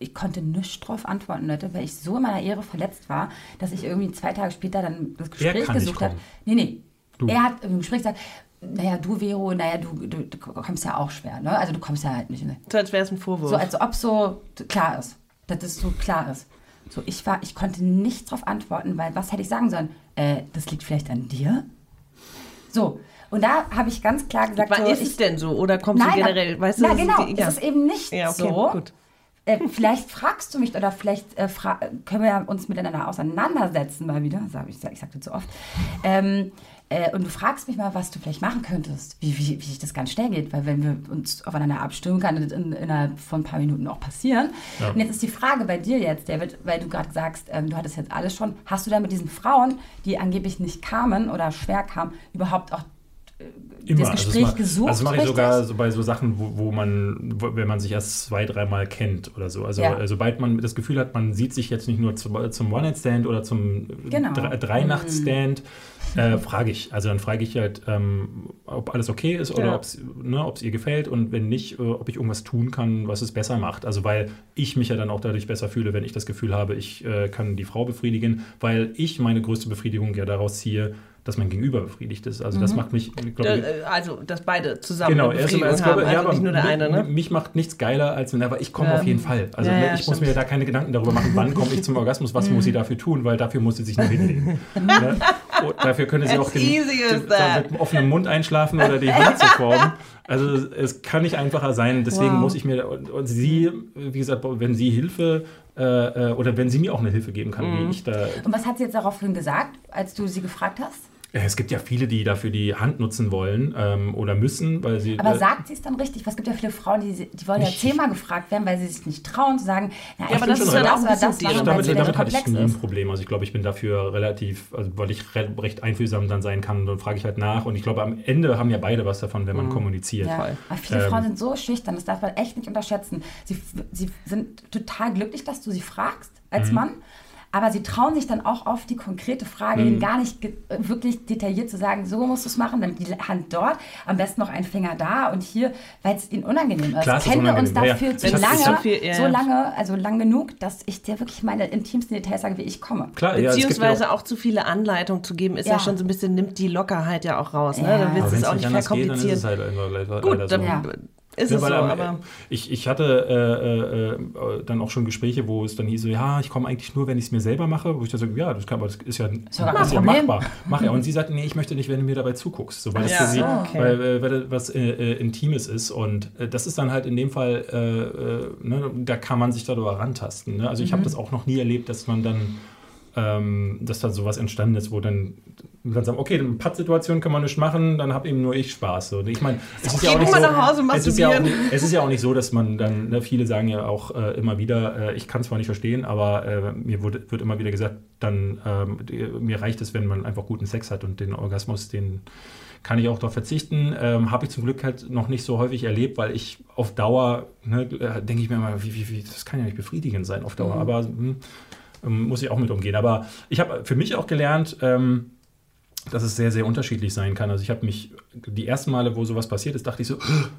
ich konnte nichts drauf antworten, Leute, weil ich so in meiner Ehre verletzt war, dass ich irgendwie zwei Tage später dann das Gespräch gesucht habe. Nee, nee. Du. Er hat im Gespräch gesagt, naja, du, Vero, naja, du, du, du kommst ja auch schwer, ne? Also du kommst ja halt nicht. Ne? So, als wäre es ein Vorwurf. So, als ob so klar ist. Dass es so klar ist. So, ich war, ich konnte nicht darauf antworten, weil was hätte ich sagen sollen? Äh, das liegt vielleicht an dir? So, und da habe ich ganz klar gesagt, Aber so, ist ich, es denn so? Oder kommst nein, du generell, weißt du? na, das ist genau, ja. es ist eben nicht Ja, okay, so. gut. Äh, vielleicht fragst du mich oder vielleicht äh, fra können wir uns miteinander auseinandersetzen mal wieder. Sag ich, ich sagte zu oft. Ähm, äh, und du fragst mich mal, was du vielleicht machen könntest, wie, wie, wie das ganz schnell geht, weil wenn wir uns aufeinander abstimmen, kann das in, innerhalb von ein paar Minuten auch passieren. Ja. Und jetzt ist die Frage bei dir jetzt, David, weil du gerade sagst, ähm, du hattest jetzt alles schon, hast du da mit diesen Frauen, die angeblich nicht kamen oder schwer kamen, überhaupt auch das Gespräch also das gesucht? Also das mache ich richtig? sogar so bei so Sachen, wo, wo man, wo, wenn man sich erst zwei, dreimal kennt oder so. Also Ja. äh, sobald man das Gefühl hat, man sieht sich jetzt nicht nur zum, zum One-Night-Stand oder zum Genau. Dre- Drei-Nacht-Stand, äh, frage ich. Also dann frage ich halt, ähm, ob alles okay ist oder Ja. ob es ne, ob's ihr gefällt und wenn nicht, äh, ob ich irgendwas tun kann, was es besser macht. Also weil ich mich ja dann auch dadurch besser fühle, wenn ich das Gefühl habe, ich äh, kann die Frau befriedigen, weil ich meine größte Befriedigung ja daraus ziehe, dass mein Gegenüber befriedigt ist. Also das macht mich, glaube ich, äh, also, dass beide zusammen Genau, erst einmal, haben, glaube, ja, also aber nicht nur der eine, ne? Mich macht nichts geiler als, aber ich komme Ja. auf jeden Fall. Also Ja, ne, ja, ich muss stimmt. mir da keine Gedanken darüber machen, wann komme ich zum Orgasmus, was muss sie dafür tun, weil dafür muss sie sich nur hinlegen. ne? Dafür könnte sie As auch den, den, that. mit dem offenen Mund einschlafen oder die Hand zu formen. Also es kann nicht einfacher sein. Deswegen Wow. muss ich mir, und, und sie, wie gesagt, wenn sie Hilfe äh, äh, oder wenn sie mir auch eine Hilfe geben kann, Mhm. wie ich da Und was hat sie jetzt daraufhin gesagt, als du sie gefragt hast? Äh, Es gibt ja viele, die dafür die Hand nutzen wollen ähm, oder müssen, weil sie. Aber äh, sagt sie es dann richtig? Was gibt ja viele Frauen, die, die wollen ja zehnmal gefragt werden, weil sie sich nicht trauen zu sagen, na, ich aber das ist dann das oder das machen, weil damit, sie damit damit hatte ich nie ein. Problem. Also ich glaube, ich bin dafür relativ, also weil ich re recht einfühlsam dann sein kann, dann frage ich halt nach. Und ich glaube, am Ende haben ja beide was davon, wenn man kommuniziert. Ja. Aber viele Ähm, Frauen sind so schüchtern, das darf man echt nicht unterschätzen. Sie, sie sind total glücklich, dass du sie fragst Mhm. als Mann. Aber sie trauen sich dann auch auf die konkrete Frage Mhm. gar nicht wirklich detailliert zu sagen, so musst du es machen, dann die Hand dort, am besten noch ein Finger da und hier, weil es ihnen unangenehm ist. Klar, Kennen wir uns dafür ja. zu lange, viel- ja, so lange, also lang genug, dass ich dir wirklich meine intimsten Details sage, wie ich komme. Klar, gibt ja Beziehungsweise auch, auch zu viele Anleitungen zu geben, ist ja, Ja. schon so ein bisschen, nimmt die Lockerheit ja auch raus. Ne? Ja. Dann aber willst du wenn es auch nicht anders geht, halt Gut, so. dann Ja. Ist Ja, es so. Aber ich, ich hatte äh, äh, äh, dann auch schon Gespräche, wo es dann hieß, so, ja, ich komme eigentlich nur, wenn ich es mir selber mache. Wo ich dann so, ja, das, kann, aber das ist ja, gar ist ja machbar. Mach ja. Und sie sagt, nee, ich möchte nicht, wenn du mir dabei zuguckst. So, weil das Ja, für sie, so, okay. weil, äh, weil das was äh, äh, Intimes ist. Und äh, das ist dann halt in dem Fall, äh, äh, ne, da kann man sich darüber rantasten. Ne? Also ich Mhm. habe das auch noch nie erlebt, dass man dann ähm, dass da sowas entstanden ist, wo dann, dann sagen, okay, in Pattsituation kann man nicht machen, dann habe eben nur ich Spaß. So. Und Ich meine, es ist ja auch nicht so, es ist, ja auch, es ist ja auch nicht so, dass man dann, ne, viele sagen ja auch äh, immer wieder, äh, ich kann zwar nicht verstehen, aber äh, mir wurde, wird immer wieder gesagt, dann ähm, mir reicht es, wenn man einfach guten Sex hat und den Orgasmus, den kann ich auch darauf verzichten. Ähm, Habe ich zum Glück halt noch nicht so häufig erlebt, weil ich auf Dauer, ne, denke ich mir immer, wie, wie, wie, das kann ja nicht befriedigend sein auf Dauer. Aber hm, ähm, muss ich auch mit umgehen. Aber ich habe für mich auch gelernt, ähm, dass es sehr, sehr unterschiedlich sein kann. Also ich habe mich, die ersten Male, wo sowas passiert ist, dachte ich so,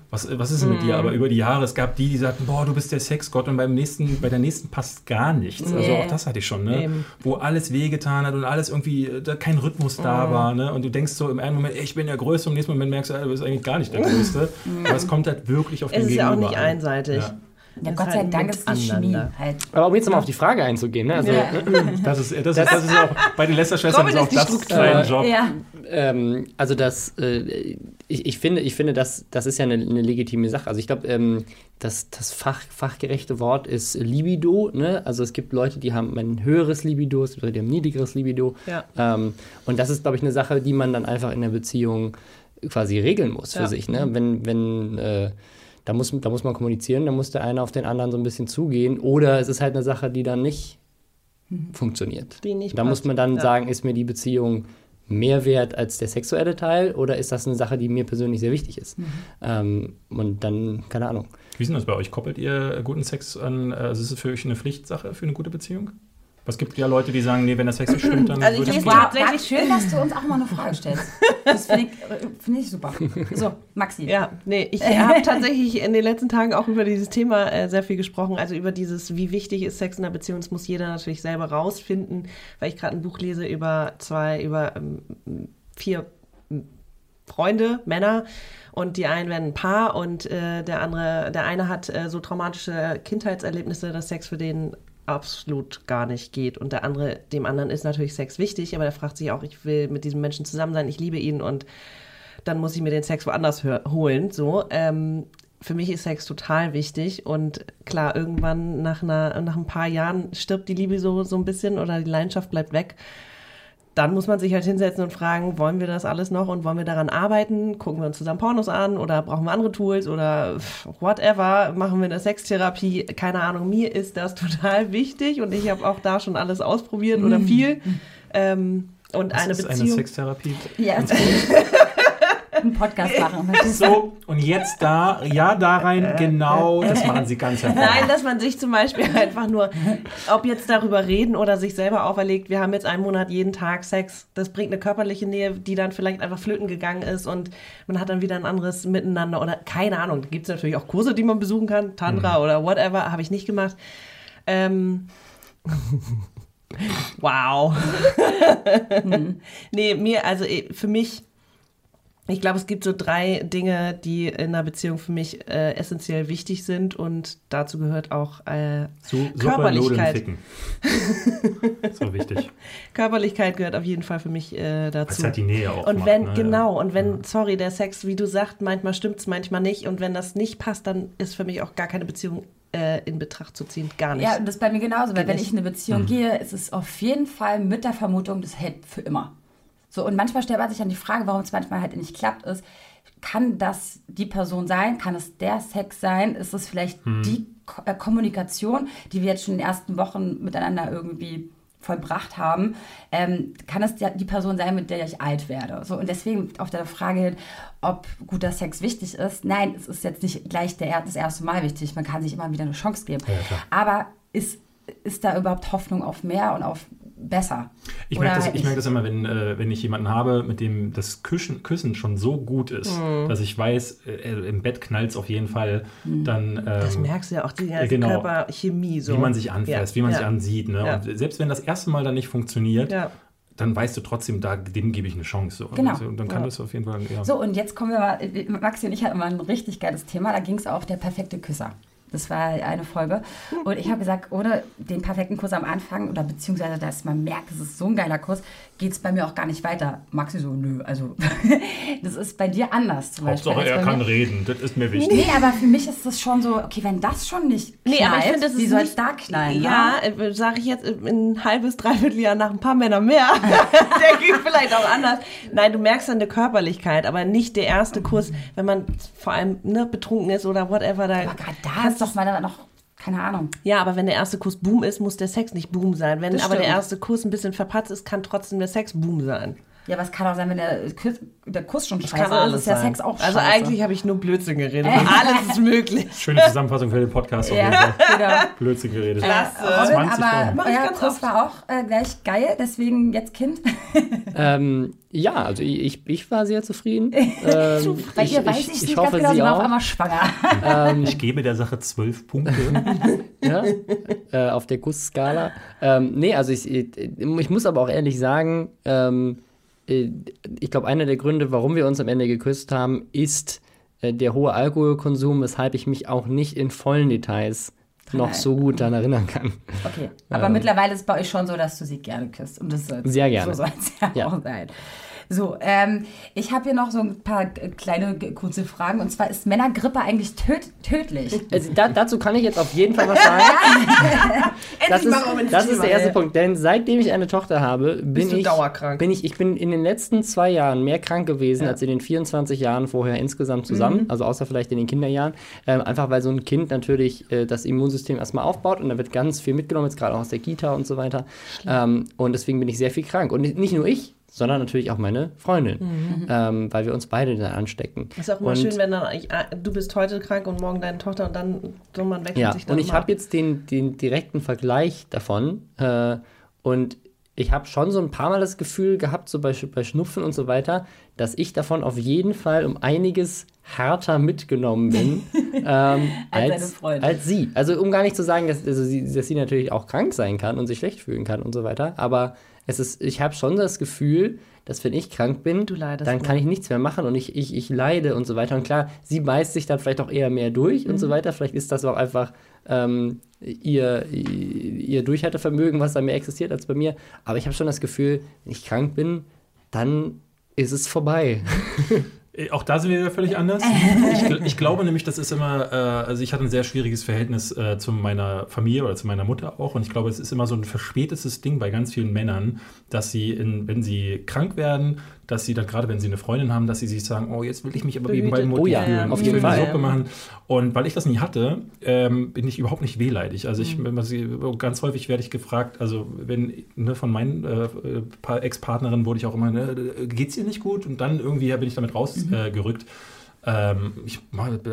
was, was ist denn mit dir? Mhm. Aber über die Jahre, es gab die, die sagten, boah, du bist der Sexgott und beim nächsten, bei der nächsten passt gar nichts. Also Nee. auch das hatte ich schon, ne? Eben. Wo alles wehgetan hat und alles irgendwie, äh, da kein Rhythmus da Mhm. war, ne? Und du denkst so im einen Moment, ey, ich bin der Größte, und im nächsten Moment merkst du, ey, du bist eigentlich gar nicht der Größte. Aber es kommt halt wirklich auf den Es ist ja auch Gegenüber nicht einseitig. Ja. Ja, Gott sei halt Dank ist die Chemie halt. Aber um jetzt nochmal auf die Frage einzugehen, ne? also, Ja. Das ist, das, ist, das ist auch, bei den Lester-Schwestern ist auch das Äh, Job. Ja. ähm, also das, äh, ich, ich finde, ich finde das, das ist ja eine, eine legitime Sache. Also ich glaube, ähm, das, das Fach, fachgerechte Wort ist Libido. Ne? Also es gibt Leute, die haben ein höheres Libido, es gibt Leute, die haben ein niedrigeres Libido. Ja. Ähm, und das ist, glaube ich, eine Sache, die man dann einfach in der Beziehung quasi regeln muss für Ja. sich. Ne? Wenn, wenn äh, da, muss, da muss man kommunizieren, da muss der eine auf den anderen so ein bisschen zugehen. Oder es ist halt eine Sache, die dann nicht funktioniert. Die nicht da muss passt. man dann Ja. sagen, ist mir die Beziehung mehr wert als der sexuelle Teil oder ist das eine Sache, die mir persönlich sehr wichtig ist? Ähm, und dann, keine Ahnung. Wie ist denn das bei euch? Koppelt ihr guten Sex an, also ist es für euch eine Pflichtsache für eine gute Beziehung? Was gibt ja Leute, die sagen, nee, wenn der Sex nicht stimmt, dann Also ich würde lese tatsächlich- schön, dass du uns auch mal eine Frage stellst. Das finde ich, äh, finde ich super. So, Maxi. Ja, nee, ich habe tatsächlich in den letzten Tagen auch über dieses Thema äh, sehr viel gesprochen, also über dieses, wie wichtig ist Sex in der Beziehung, das muss jeder natürlich selber rausfinden, weil ich gerade ein Buch lese über zwei, über ähm, vier Freunde, Männer und die einen werden ein Paar und äh, der andere, der eine hat äh, so traumatische Kindheitserlebnisse, dass Sex für den absolut gar nicht geht und der andere, dem anderen ist natürlich Sex wichtig, aber der fragt sich auch, ich will mit diesem Menschen zusammen sein, ich liebe ihn und dann muss ich mir den Sex woanders holen. So, ähm, für mich ist Sex total wichtig und klar, irgendwann nach, einer, nach ein paar Jahren stirbt die Liebe so, so ein bisschen oder die Leidenschaft bleibt weg. Dann muss man sich halt hinsetzen und fragen, wollen wir das alles noch und wollen wir daran arbeiten? Gucken wir uns zusammen Pornos an oder brauchen wir andere Tools oder whatever? Machen wir eine Sextherapie? Keine Ahnung, mir ist das total wichtig und ich habe auch da schon alles ausprobiert oder viel. Ähm, und Was eine ist Beziehung. eine Sextherapie? Ja, einen Podcast machen. So, und jetzt da, ja, da rein, genau, das machen sie ganz hervorragend. Nein, dass man sich zum Beispiel einfach nur, ob jetzt darüber reden oder sich selber auferlegt, wir haben jetzt einen Monat jeden Tag Sex, das bringt eine körperliche Nähe, die dann vielleicht einfach flöten gegangen ist und man hat dann wieder ein anderes Miteinander oder keine Ahnung. Da gibt es natürlich auch Kurse, die man besuchen kann, Tantra oder whatever, habe ich nicht gemacht. Ähm, wow. nee, mir, also eh, für mich ich glaube, es gibt so drei Dinge, die in einer Beziehung für mich äh, essentiell wichtig sind und dazu gehört auch äh, Nudeln, Körperlichkeit. ficken. so wichtig. Körperlichkeit gehört auf jeden Fall für mich äh, dazu. halt die Nähe auch und macht, wenn, ne? genau, und wenn, sorry, der Sex, wie du sagst, manchmal stimmt's, manchmal nicht. Und wenn das nicht passt, dann ist für mich auch gar keine Beziehung äh, in Betracht zu ziehen. Gar nicht. Ja, das ist bei mir genauso, weil Geht wenn nicht. ich in eine Beziehung gehe, ist es auf jeden Fall mit der Vermutung, das hält für immer. So, und manchmal stellt man sich dann die Frage, warum es manchmal halt nicht klappt, ist, kann das die Person sein? Kann es der Sex sein? Ist es vielleicht die Ko äh, Kommunikation, die wir jetzt schon in den ersten Wochen miteinander irgendwie vollbracht haben? Ähm, kann es die Person sein, mit der ich alt werde? So, und deswegen auf der Frage hin, ob guter Sex wichtig ist. Nein, es ist jetzt nicht gleich der, das erste Mal wichtig. Man kann sich immer wieder eine Chance geben. Ja. Aber ist, ist da überhaupt Hoffnung auf mehr und auf besser? Ich merke, das, ich merke das immer, wenn, äh, wenn ich jemanden habe, mit dem das Küssen, Küssen schon so gut ist, Mhm. dass ich weiß, äh, im Bett knallt es auf jeden Fall, Mhm. dann ähm, das merkst du ja auch, die ganze genau. Körperchemie so. wie man sich anfasst, Ja, wie man ja. sich ansieht. Ne? Ja. Und selbst wenn das erste Mal dann nicht funktioniert, Ja. dann weißt du trotzdem, da, dem gebe ich eine Chance. So. Genau. Also, dann kann Ja. das auf jeden Fall. Ja. So, und jetzt kommen wir mal, Maxi und ich hatten mal ein richtig geiles Thema, da ging es auf der perfekte Küsser. Das war eine Folge. Und ich habe gesagt, ohne den perfekten Kuss am Anfang oder beziehungsweise, dass man merkt, es ist so ein geiler Kuss, geht es bei mir auch gar nicht weiter. Maxi so, nö. Also, das ist bei dir anders zum Hauptsache, Beispiel. er kann mir. reden. Das ist mir wichtig. Nee, aber für mich ist das schon so, okay, wenn das schon nicht Nee, knallt, aber ich finde, das wie ist soll es nicht- da knallen? Ja, ne? sage ich jetzt äh, ein halbes, dreiviertel Jahr nach ein paar Männern mehr. der geht vielleicht auch anders. Nein, du merkst dann eine Körperlichkeit, aber nicht der erste Kuss, wenn man vor allem ne, betrunken ist oder whatever. Da Aber gerade da ist doch mal noch, keine Ahnung. ja, aber wenn der erste Kuss Boom ist, muss der Sex nicht Boom sein. Wenn aber der erste Kuss ein bisschen verpatzt ist, kann trotzdem der Sex Boom sein. Ja, aber es kann auch sein, wenn der, Kuss, der Kuss schon scheiße Kann ist, alles ist der sein. Sex auch scheiße. also eigentlich habe ich nur Blödsinn geredet. alles ist möglich. Schöne Zusammenfassung für den Podcast. auf jeden Ja, Fall. genau. Blödsinn geredet. Robin, 20 aber ich euer Kuss oft. war auch äh, gleich geil, deswegen jetzt Kind. Ähm, ja, also ich, ich, ich war sehr zufrieden. Ähm, Bei ihr weiß ich, ich, nicht hoffe, ganz genau, sie war auf auch. einmal schwanger. Ähm, Ich gebe der Sache zwölf Punkte. ja, äh, auf der Kussskala. Ähm, nee, also ich, ich, ich muss aber auch ehrlich sagen, ähm, äh, ich glaube, einer der Gründe, warum wir uns am Ende geküsst haben, ist äh, der hohe Alkoholkonsum, weshalb ich mich auch nicht in vollen Details noch so gut daran erinnern kann. Okay, aber mittlerweile ist es bei euch schon so, dass du sie gerne küsst. Und das soll Sehr gerne. So soll es ja, Ja. auch sein. So, ähm, ich habe hier noch so ein paar kleine, kurze Fragen. Und zwar, ist Männergrippe eigentlich töd tödlich? Also, da, dazu kann ich jetzt auf jeden Fall was sagen. das ist, das ist der erste Punkt, denn seitdem ich eine Tochter habe, bin ich dauerkrank? Bin ich, ich bin in den letzten zwei Jahren mehr krank gewesen als in den 24 Jahren vorher insgesamt zusammen, also außer vielleicht in den Kinderjahren. Ähm, einfach weil so ein Kind natürlich äh, das Immunsystem erstmal aufbaut und da wird ganz viel mitgenommen, jetzt gerade auch aus der Kita und so weiter. Ähm, und deswegen bin ich sehr viel krank. Und nicht nur ich, sondern natürlich auch meine Freundin, ähm, weil wir uns beide dann anstecken. Ist auch immer Und- schön, wenn dann, ich, ah, du bist heute krank und morgen deine Tochter und dann so man wechselt Ja, sich dann und ich habe jetzt den, den direkten Vergleich davon äh, und ich habe schon so ein paar Mal das Gefühl gehabt, so bei, bei Schnupfen und so weiter, dass ich davon auf jeden Fall um einiges härter mitgenommen bin ähm, Als deine als, Freundin. als sie. Also um gar nicht zu sagen, dass, also sie, dass sie natürlich auch krank sein kann und sich schlecht fühlen kann und so weiter, aber es ist, ich habe schon das Gefühl, dass wenn ich krank bin, dann mehr. kann ich nichts mehr machen und ich, ich, ich leide und so weiter. Und klar, sie beißt sich dann vielleicht auch eher mehr durch und Mhm. so weiter. Vielleicht ist das auch einfach ähm, ihr, ihr Durchhaltevermögen, was da mehr existiert als bei mir. Aber ich habe schon das Gefühl, wenn ich krank bin, dann ist es vorbei. Äh, Auch da sind wir wieder völlig anders. Ich, ich glaube nämlich, das ist immer, äh, also ich hatte ein sehr schwieriges Verhältnis äh, zu meiner Familie oder zu meiner Mutter auch. Und ich glaube, es ist immer so ein verspätetes Ding bei ganz vielen Männern, dass sie, in, wenn sie krank werden, dass sie dann gerade, wenn sie eine Freundin haben, dass sie sich sagen, oh, jetzt will ich mich aber eben bei Behütet. Oh ja, fühlen. auf ich jeden will Fall. Suppe machen. Und weil ich das nie hatte, ähm, bin ich überhaupt nicht wehleidig. Also ich, also ganz häufig werde ich gefragt, also wenn ne, von meinen äh, Ex-Partnerinnen wurde ich auch immer, ne, geht's dir nicht gut? Und dann irgendwie bin ich damit rausgerückt. Äh, gerückt. Ähm, ich,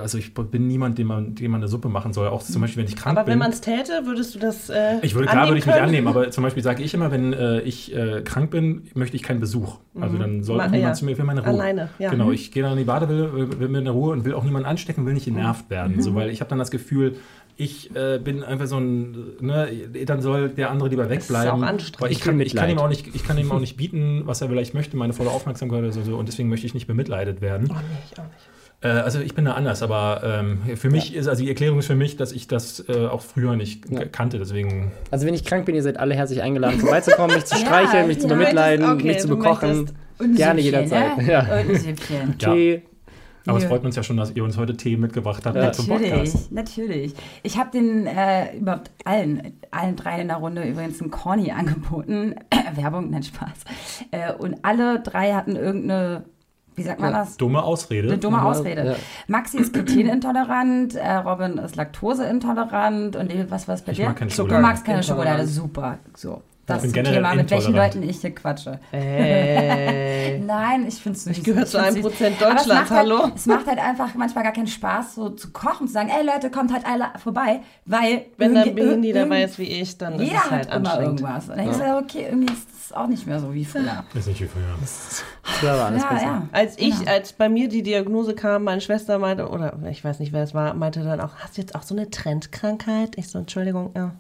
also ich bin niemand, dem man, dem man eine Suppe machen soll. Auch zum Beispiel, wenn ich krank Aber bin. wenn man es täte, würdest du das äh, Ich würde, klar würde ich mich annehmen, aber zum Beispiel sage ich immer, wenn äh, ich äh, krank bin, möchte ich keinen Besuch. Also dann soll Ma- niemand ja. zu mir, will meine Ruhe. Alleine, ja. Genau, Mhm. ich gehe dann in die Badewanne, will, mir eine Ruhe und will auch niemanden anstecken, will nicht genervt werden. So, weil ich habe dann das Gefühl, ich äh, bin einfach so ein, ne, dann soll der andere lieber wegbleiben. auch anstrengend. Weil ich kann, ich kann ihm auch nicht, ich kann ihm auch nicht bieten, was er vielleicht möchte, meine volle Aufmerksamkeit oder so, und deswegen möchte ich nicht bemitleidet werden. Nee, ich auch nicht. Äh, also ich bin da anders, aber ähm, für mich ist, also die Erklärung ist für mich, dass ich das äh, auch früher nicht Ja. kannte, deswegen Also wenn ich krank bin, ihr seid alle herzlich eingeladen, vorbeizukommen, mich zu Ja, streicheln, mich zu ja. bemitleiden, möchtest- mich zu okay, bekochen. Gerne Süppchen, jederzeit. Ne? Ja. Und ein Süppchen. Ja. Tee. Aber es Ja. freut uns ja schon, dass ihr uns heute Tee mitgebracht habt Ja. zum Natürlich, Podcast. natürlich. Ich habe den äh, überhaupt allen, allen drei in der Runde übrigens einen Corny angeboten. Werbung, nein, Spaß. Äh, und alle drei hatten irgendeine, wie sagt man Ja. das? Dumme Ausrede. Eine dumme Ja, Ausrede. ja. Maxi ist glutenintolerant, äh, Robin ist laktoseintolerant und David, was war es bei Ich dir? mag keine Du Schokolade. magst keine. Schokolade, super. So. Das bin ist ein generell Thema, mit welchen. Leuten ich hier quatsche. Ey. Nein, ich finde es süß. Ich gehöre zu einem. Prozent Deutschlands, macht hallo? Halt, es macht halt einfach manchmal gar keinen Spaß, so zu kochen, zu sagen, ey Leute, kommt halt alle vorbei, weil Wenn Behindi irgend- dabei ist wie ich, dann ist Jeder es halt hat immer anstrengend. irgendwas. Und dann denkst du, ja, okay, irgendwie ist es auch nicht mehr so wie früher. Ist nicht wie früher. Früher war alles Ja, besser. ja. Als ich, Genau. als bei mir die Diagnose kam, meine Schwester meinte, oder ich weiß nicht, wer es war, meinte dann auch, hast du jetzt auch so eine Trendkrankheit? Ich so, Entschuldigung, ja.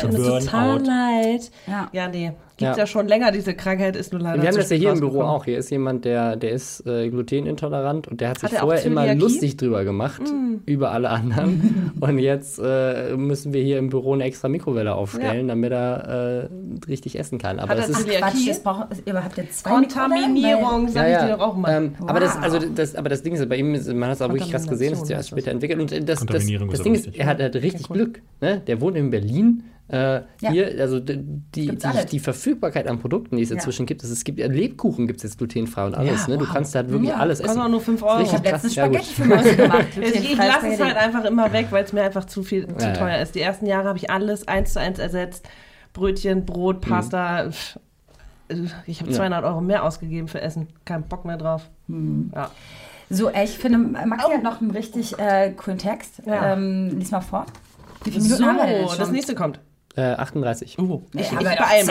Tut mir total leid. Ja. Ja, nee. Gibt ja. Ja. schon länger, diese Krankheit ist nur leider Wir haben das ja hier im Büro auch. Hier ist jemand, der, der ist äh, glutenintolerant und der hat sich Hat er vorher immer lustig drüber gemacht über alle anderen. und jetzt äh, müssen wir hier im Büro eine extra Mikrowelle aufstellen, damit er äh, richtig essen kann. Aber Hat das ist? Quatsch, das braucht, ihr habt jetzt zwei? Kontaminierung, sag ja, ich dir ja. doch auch mal. Ähm, aber, das, Wow. also das, aber das Ding ist, bei ihm, ist, man hat es auch wirklich krass gesehen, das ist ja erst später entwickelt. Und das, das, das Ding ist, er hat, er hat richtig Glück. Ne? Der wohnt in Berlin. Äh, Ja. Hier, also die, die, die Verfügbarkeit an Produkten, die es Ja. inzwischen gibt, es, es gibt ja Lebkuchen gibt es jetzt glutenfrei und alles. Ja, ne? Du wow. kannst halt wirklich Ja. alles essen. auch nur 5 Euro. Ich habe letztens ja. Spaghetti für Maxi gemacht. Ich, lasse es halt einfach immer weg, weil es mir einfach zu viel zu Ja, ja. teuer ist. Die ersten Jahre habe ich alles eins zu eins ersetzt. Brötchen, Brot, Pasta. pff, äh, ich habe 200 Euro mehr ausgegeben für Essen. Kein Bock mehr drauf. Ja. So, ich finde, Maxi hat noch einen richtig äh, coolen Text. Ja. Ähm, lies mal vor. Wie viele Minuten haben wir denn So, jetzt das schon? nächste kommt. Äh, 38. Uh, ich, ich. Zeit.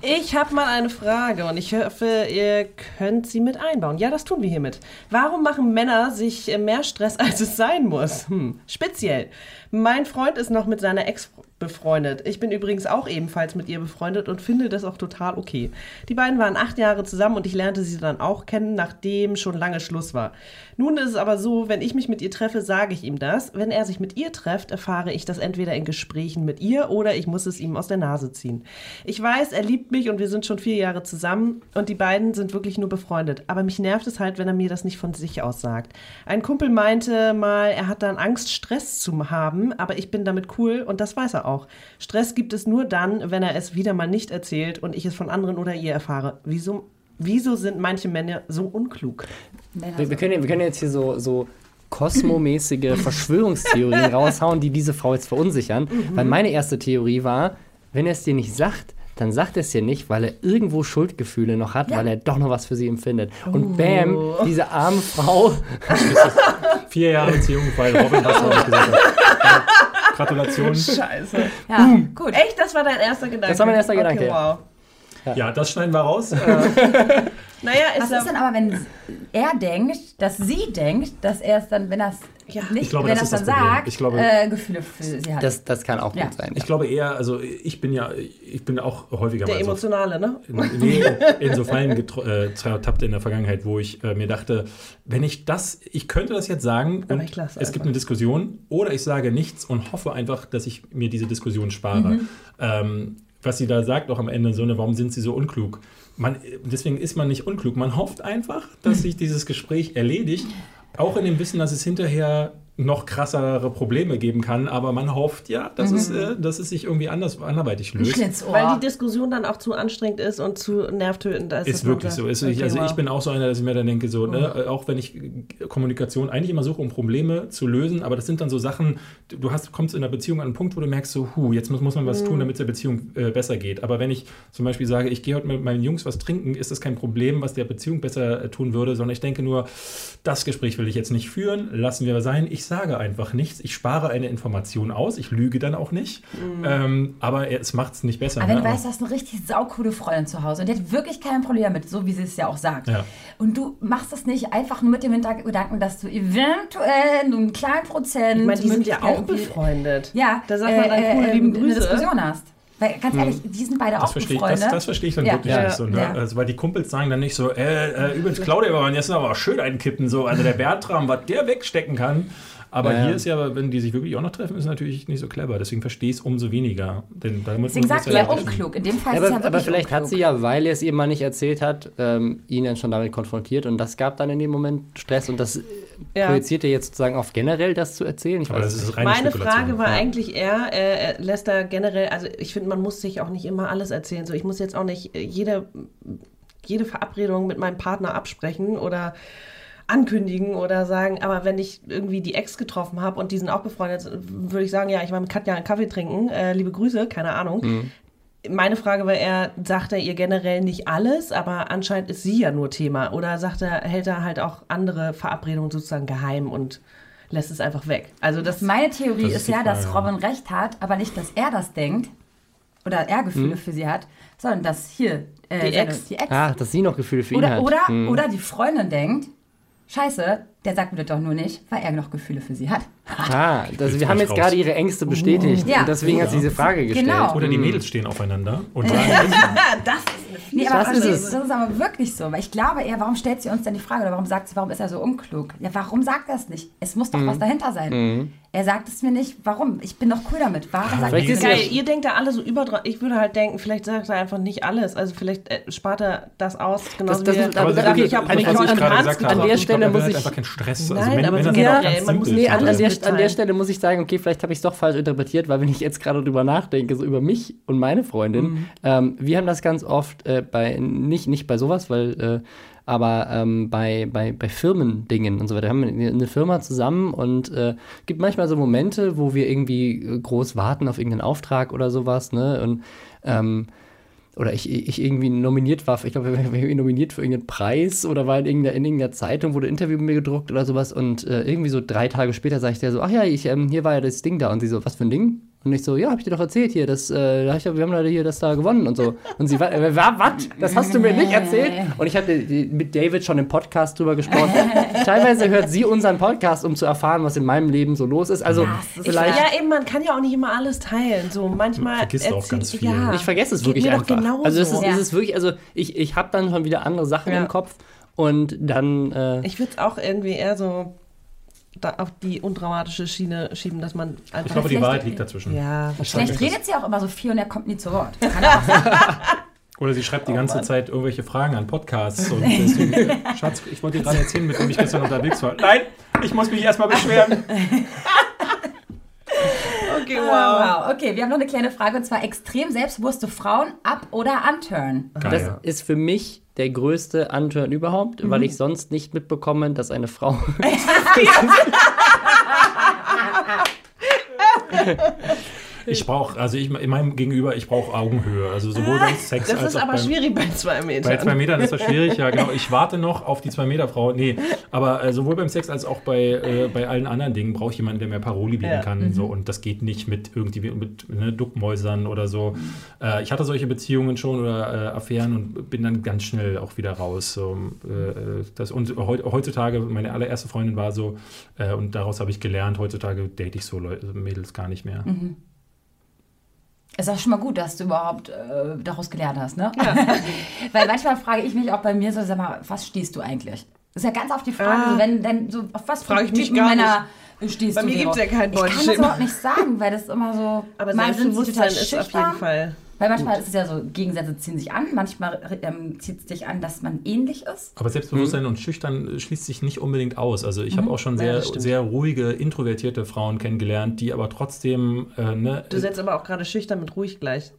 Ich habe mal eine Frage und ich hoffe, ihr könnt sie mit einbauen. Ja, das tun wir hiermit. Warum machen Männer sich äh, mehr Stress, als es sein muss? Hm. Speziell. Mein Freund ist noch mit seiner Ex befreundet. Ich bin übrigens auch ebenfalls mit ihr befreundet und finde das auch total okay. Die beiden waren acht Jahre zusammen und ich lernte sie dann auch kennen, nachdem schon lange Schluss war. Nun ist es aber so, wenn ich mich mit ihr treffe, sage ich ihm das. Wenn er sich mit ihr trefft, erfahre ich das entweder in Gesprächen mit ihr oder ich muss es ihm aus der Nase ziehen. Ich weiß, er liebt mich und wir sind schon vier Jahre zusammen und die beiden sind wirklich nur befreundet. Aber mich nervt es halt, wenn er mir das nicht von sich aus sagt. Ein Kumpel meinte mal, er hat dann Angst, Stress zu haben, aber ich bin damit cool und das weiß er auch. Stress gibt es nur dann, wenn er es wieder mal nicht erzählt und ich es von anderen oder ihr erfahre. Wieso, wieso sind manche Männer so unklug? Wir, wir, können, wir können jetzt hier so, so kosmomäßige Verschwörungstheorien raushauen, die diese Frau jetzt verunsichern. Weil meine erste Theorie war, wenn er es dir nicht sagt, dann sagt er es dir nicht, weil er irgendwo Schuldgefühle noch hat, weil er doch noch was für sie empfindet. Und bam, diese arme Frau. Vier Jahre Beziehung, weil Robin was auch nicht gesagt hat. Ja, Gratulation. Scheiße. Ja, gut. Echt, das war dein erster Gedanke? Das war mein erster Gedanke, Okay, ja. wow. Ja, das schneiden wir raus. Naja, Was ist, ist denn aber, wenn er denkt, dass sie denkt, dass er es dann, wenn er es Ja. nicht, Ich glaube, wenn das es dann das Problem. sagt, Ich glaube- äh, Gefühle für sie hat? Das, das kann auch Ja. gut sein. ich glaube eher, also ich bin ja, ich bin auch häufiger der Emotionale, ne? nee, in so Fallen getro- äh, in der Vergangenheit, wo ich äh, mir dachte, wenn ich das, ich könnte das jetzt sagen und es gibt einfach. eine Diskussion oder ich sage nichts und hoffe einfach, dass ich mir diese Diskussion spare. Ähm, was sie da sagt, auch am Ende so eine, warum sind sie so unklug? Man, deswegen ist man nicht unklug. Man hofft einfach, dass sich dieses Gespräch erledigt, auch in dem Wissen, dass es hinterher noch krassere Probleme geben kann, aber man hofft ja, dass, es, äh, dass es sich irgendwie anders, anderweitig löst. Weil die Diskussion dann auch zu anstrengend ist und zu nervtötend. Ist man wirklich so. Ist, okay, ich, also wow. ich bin auch so einer, dass ich mir dann denke, so, ne, äh, auch wenn ich Kommunikation eigentlich immer suche, um Probleme zu lösen, aber das sind dann so Sachen, du- hast, kommst in einer Beziehung an einen Punkt, wo du merkst, so, hu, jetzt muss, muss man was tun, damit es der Beziehung äh, besser geht. Aber wenn ich zum Beispiel sage, ich gehe heute mit meinen Jungs was trinken, ist das kein Problem, was der Beziehung besser äh, tun würde, sondern ich denke nur, das Gespräch will ich jetzt nicht führen, lassen wir sein. Ich sage einfach nichts. Ich spare eine Information aus. Ich lüge dann auch nicht. Ähm, aber es macht es nicht besser. Aber wenn ne? du weißt, du hast eine richtig saukoole Freundin zu Hause und die hat wirklich kein Problem damit, so wie sie es ja auch sagt. Ja. Und du machst das nicht einfach nur mit dem Hintergedanken, dass du eventuell nur einen kleinen Prozent. Ich meine, die sind ja auch befreundet. Ja, Da sagt man dann, äh, cool, äh, liebe eine Grüße. Diskussion hast. Weil ganz ehrlich, die sind beide Das auch verstehe, ich, befreundet. das, das verstehe ich dann Ja. wirklich Ja. nicht so. Ne? Ja. Also, weil die Kumpels sagen dann nicht so, äh, äh, übrigens, Claudia, wir wollen jetzt aber schön einkippen. So. Also der Bertram, was der wegstecken kann. Aber ja. hier ist ja, wenn die sich wirklich auch noch treffen, ist natürlich nicht so clever. Deswegen verstehe ich es umso weniger. Denn Deswegen muss sagt ja er unklug. In dem Fall Ja, ist es ja aber, vielleicht hat unklug. sie ja, weil er es ihr mal nicht erzählt hat, ähm, ihn dann schon damit konfrontiert und das gab dann in dem Moment Stress und das Ja. projiziert er jetzt sozusagen auf generell das zu erzählen. Ich Aber weiß das ist reine Meine. Frage war Ja. eigentlich eher, äh, er lässt da generell, also ich finde, man muss sich auch nicht immer alles erzählen. So, ich muss jetzt auch nicht äh, jede, jede Verabredung mit meinem Partner absprechen oder ankündigen oder sagen, aber wenn ich irgendwie die Ex getroffen habe und die sind auch befreundet, würde ich sagen, ja, ich war mit Katja einen Kaffee trinken, äh, liebe Grüße, keine Ahnung. Meine Frage war eher, sagt er ihr generell nicht alles, aber anscheinend ist sie ja nur Thema. Oder sagt er, hält er halt auch andere Verabredungen sozusagen geheim und lässt es einfach weg? Also das Meine Theorie Das ist ist, ja, dass Frage. Robin recht hat, aber nicht, dass er das denkt oder er Gefühle Hm. für sie hat, sondern dass hier äh, Die seine- Ex. die Ex Ah, dass sie noch Gefühle für ihn oder, hat. oder, Hm. oder die Freundin denkt, scheiße, der sagt mir das doch nur nicht, weil er noch Gefühle für sie hat. Ah, also wir haben jetzt ich gerade raus. ihre Ängste bestätigt Ja. und deswegen hat sie diese Frage gestellt. Genau. Oder die Mädels stehen aufeinander und sagen, das ist Nee, aber Das ist das, es. ist, das ist aber wirklich so. Weil ich glaube eher, warum stellt sie uns denn die Frage oder warum sagt sie, warum ist er so unklug? Ja, warum sagt er es nicht? Es muss Mhm. doch was dahinter sein. Er sagt es mir nicht. Warum? Ich bin doch cool damit. Warum sagt er es Geil, nicht? ihr denkt da alle so über Ich würde halt denken, vielleicht sagt er einfach nicht alles. Also vielleicht äh, spart er das aus, genauso Das- das wie er ist- aber sagt, okay, ich habe was heute ich an der. Stelle muss ich- einfach keinen Stress. Nein, aber auch an, der, der Stelle muss ich sagen, okay, vielleicht habe ich es doch falsch interpretiert, weil wenn ich jetzt gerade drüber nachdenke, so über mich und meine Freundin, Mhm. ähm, wir haben das ganz oft äh, bei, nicht, nicht bei sowas, weil, äh, aber ähm, bei, bei, bei Firmendingen und so weiter. Wir haben eine Firma zusammen und äh, gibt manchmal so Momente, wo wir irgendwie äh, groß warten auf irgendeinen Auftrag oder sowas, ne? Und ähm, oder ich, ich irgendwie nominiert war, ich glaube, wir waren irgendwie nominiert für irgendeinen Preis oder war in irgendeiner, in irgendeiner Zeitung, wurde ein Interview mit mir gedruckt oder sowas und äh, irgendwie so drei Tage später sag ich der so, ach ja, ich, ähm, hier war ja das Ding da und sie so, was für ein Ding? Und ich so, ja, hab ich dir doch erzählt hier, das, äh, hab ich, wir haben leider hier das da gewonnen und so. Und sie war, äh, was? Das hast du mir nicht erzählt? Und ich hatte mit David schon im Podcast drüber gesprochen. Teilweise hört sie unseren Podcast, um zu erfahren, was in meinem Leben so los ist. Also ist vielleicht. Ja, eben, man kann ja auch nicht immer alles teilen. So manchmal Vergisst auch ganz viel. Ja, Ich vergesse es Geht wirklich mir doch einfach. genauso. Also es ist, Ja. es ist wirklich, also ich, ich habe dann schon wieder andere Sachen Ja. im Kopf und dann äh, Ich würde es auch irgendwie eher so auf die undramatische Schiene schieben, dass man einfach. Ich glaube, die Wahrheit liegt dazwischen. ja, Vielleicht redet sie auch immer so viel und er kommt nie zu Wort. Oder sie schreibt die ganze Zeit irgendwelche Fragen an Podcasts und deswegen, Schatz, ich wollte dir gerade erzählen, mit wem ich gestern unterwegs war. Nein, ich muss mich erstmal beschweren. okay, Wow. wow. Okay, wir haben noch eine kleine Frage und zwar extrem selbstbewusste Frauen up oder unturn. das ist für mich der größte Unturn überhaupt, weil ich sonst nicht mitbekomme, dass eine Frau. Ich brauche, also ich, in meinem Gegenüber, ich brauche Augenhöhe. Also sowohl beim Sex Das als ist auch aber beim, schwierig bei zwei Metern. Bei zwei Metern ist das schwierig, ja genau. Ich warte noch auf die zwei Meter Frau. Nee, aber äh, sowohl beim Sex als auch bei, äh, bei allen anderen Dingen brauche ich jemanden, der mir Paroli bieten Ja. kann. So. Und das geht nicht mit irgendwie mit ne, Duckmäusern oder so. Äh, ich hatte solche Beziehungen schon oder äh, Affären und bin dann ganz schnell auch wieder raus. So, äh, das, und heu, heutzutage, meine allererste Freundin war so, äh, und daraus habe ich gelernt, heutzutage date ich so Leute, Mädels gar nicht mehr. Ist auch schon mal gut, dass du überhaupt äh, daraus gelernt hast, ne? Weil manchmal frage ich mich auch bei mir so, sag mal, was stehst du eigentlich? Das ist ja ganz oft die Frage, Ah. so, wenn, denn, so, auf was Frage ich mich gar Männer stehst Bei du? mir Vero? gibt's ja kein Ich kann das überhaupt nicht sagen, weil das immer so, aber Selbstbewusstsein ist auf jeden Fall. Weil manchmal ist es ja so, Gegensätze ziehen sich an, manchmal ähm, zieht es dich an, dass man ähnlich ist. Aber Selbstbewusstsein und Schüchtern schließt sich nicht unbedingt aus. Also ich habe auch schon Ja, sehr, stimmt. sehr ruhige, introvertierte Frauen kennengelernt, die aber trotzdem, äh, ne, Du setzt aber auch gerade schüchtern mit ruhig gleich.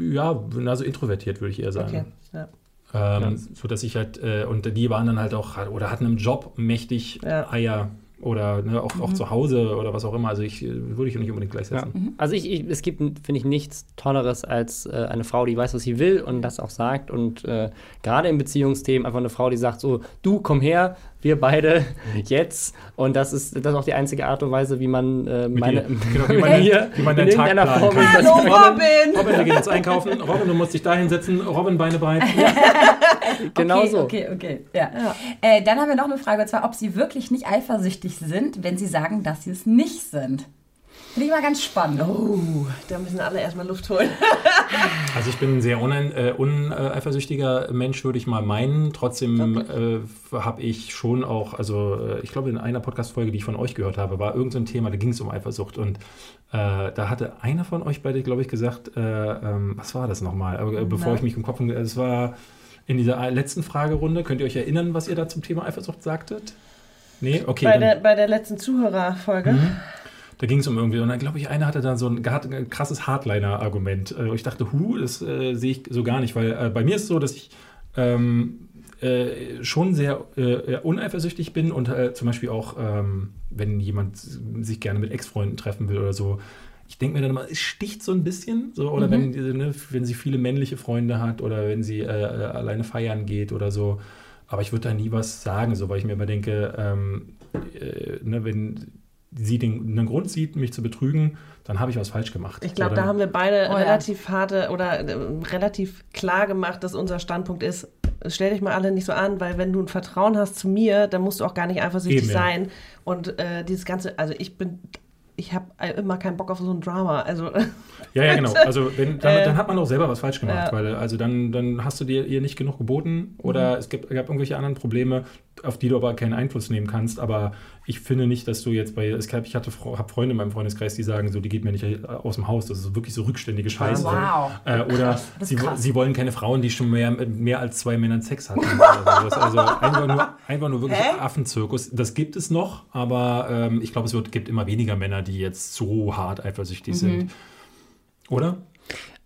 ja, also introvertiert würde ich eher sagen. Okay. Ja. Ähm, So dass ich halt, äh, und die waren dann halt auch, oder hatten im Job mächtig Ja. Eier oder ne, auch, Mhm. auch zu Hause oder was auch immer. Also ich äh, würde ich nicht unbedingt gleichsetzen. Ja. Also ich, ich, es gibt, finde ich, nichts Tolleres als äh, eine Frau, die weiß, was sie will und das auch sagt. Und äh, gerade in Beziehungsthemen einfach eine Frau, die sagt so, du komm her, wir beide jetzt. Und das ist, das ist auch die einzige Art und Weise, wie man äh, meine, genau, wie man- mir wie man in deinen Tag irgendeiner planen Form Hallo Robin! Robin, wir gehen jetzt einkaufen. Robin, du musst dich da hinsetzen. Robin, Beine breit. Genau okay, so. Okay, okay, ja. Äh, dann haben wir noch eine Frage, und zwar, ob sie wirklich nicht eifersüchtig sind, wenn sie sagen, dass sie es nicht sind. Finde ich mal ganz spannend. Oh, da müssen alle erstmal Luft holen. Also ich bin ein sehr äh, uneifersüchtiger Mensch, würde ich mal meinen. Trotzdem äh, habe ich schon auch, also äh, ich glaube in einer Podcast-Folge, die ich von euch gehört habe, war irgendein so ein Thema, da ging es um Eifersucht und äh, da hatte einer von euch beide, glaube ich, gesagt, äh, ähm, was war das nochmal? Aber, äh, bevor Na? ich mich im Kopf, es war in dieser letzten Fragerunde. Könnt ihr euch erinnern, was ihr da zum Thema Eifersucht sagtet? Nee, okay. bei, der, bei der letzten Zuhörerfolge. Da ging es um irgendwie, und dann glaube ich, einer hatte dann so ein, ein krasses Hardliner-Argument. Äh, ich dachte, hu, das äh, sehe ich so gar nicht, weil äh, bei mir ist es so, dass ich ähm, äh, schon sehr äh, uneifersüchtig bin und äh, zum Beispiel auch, ähm, wenn jemand sich gerne mit Ex-Freunden treffen will oder so, ich denke mir dann immer, es sticht so ein bisschen, so, oder wenn, diese, ne, wenn sie viele männliche Freunde hat oder wenn sie äh, äh, alleine feiern geht oder so. Aber ich würde da nie was sagen, so, weil ich mir immer denke, ähm, äh, ne, wenn sie den, einen Grund sieht, mich zu betrügen, dann habe ich was falsch gemacht. Ich glaube, da haben wir beide Oh ja. relativ harte oder äh, relativ klar gemacht, dass unser Standpunkt ist, stell dich mal alle nicht so an, weil wenn du ein Vertrauen hast zu mir, dann musst du auch gar nicht eifersüchtig Eben, ja. sein. Und äh, dieses Ganze, also ich bin, ich habe immer keinen Bock auf so ein Drama. Also Ja, ja, genau. Also wenn, dann, Äh, dann hat man auch selber was falsch gemacht, ja. weil also dann, dann hast du dir ihr nicht genug geboten oder Mhm. es gibt, gab irgendwelche anderen Probleme, auf die du aber keinen Einfluss nehmen kannst. Aber ich finde nicht, dass du jetzt bei, es ich hatte habe Freunde in meinem Freundeskreis, die sagen so, die geht mir nicht äh, aus dem Haus. Das ist so wirklich so rückständige Scheiße. Wow. Äh, oder sie, sie wollen keine Frauen, die schon mehr, mit mehr als zwei Männern Sex hatten. also einfach nur, einfach nur wirklich Affenzirkus. Das gibt es noch, aber ähm, ich glaube, es wird, gibt immer weniger Männer, die jetzt so hart eifersüchtig Mhm. sind. Oder?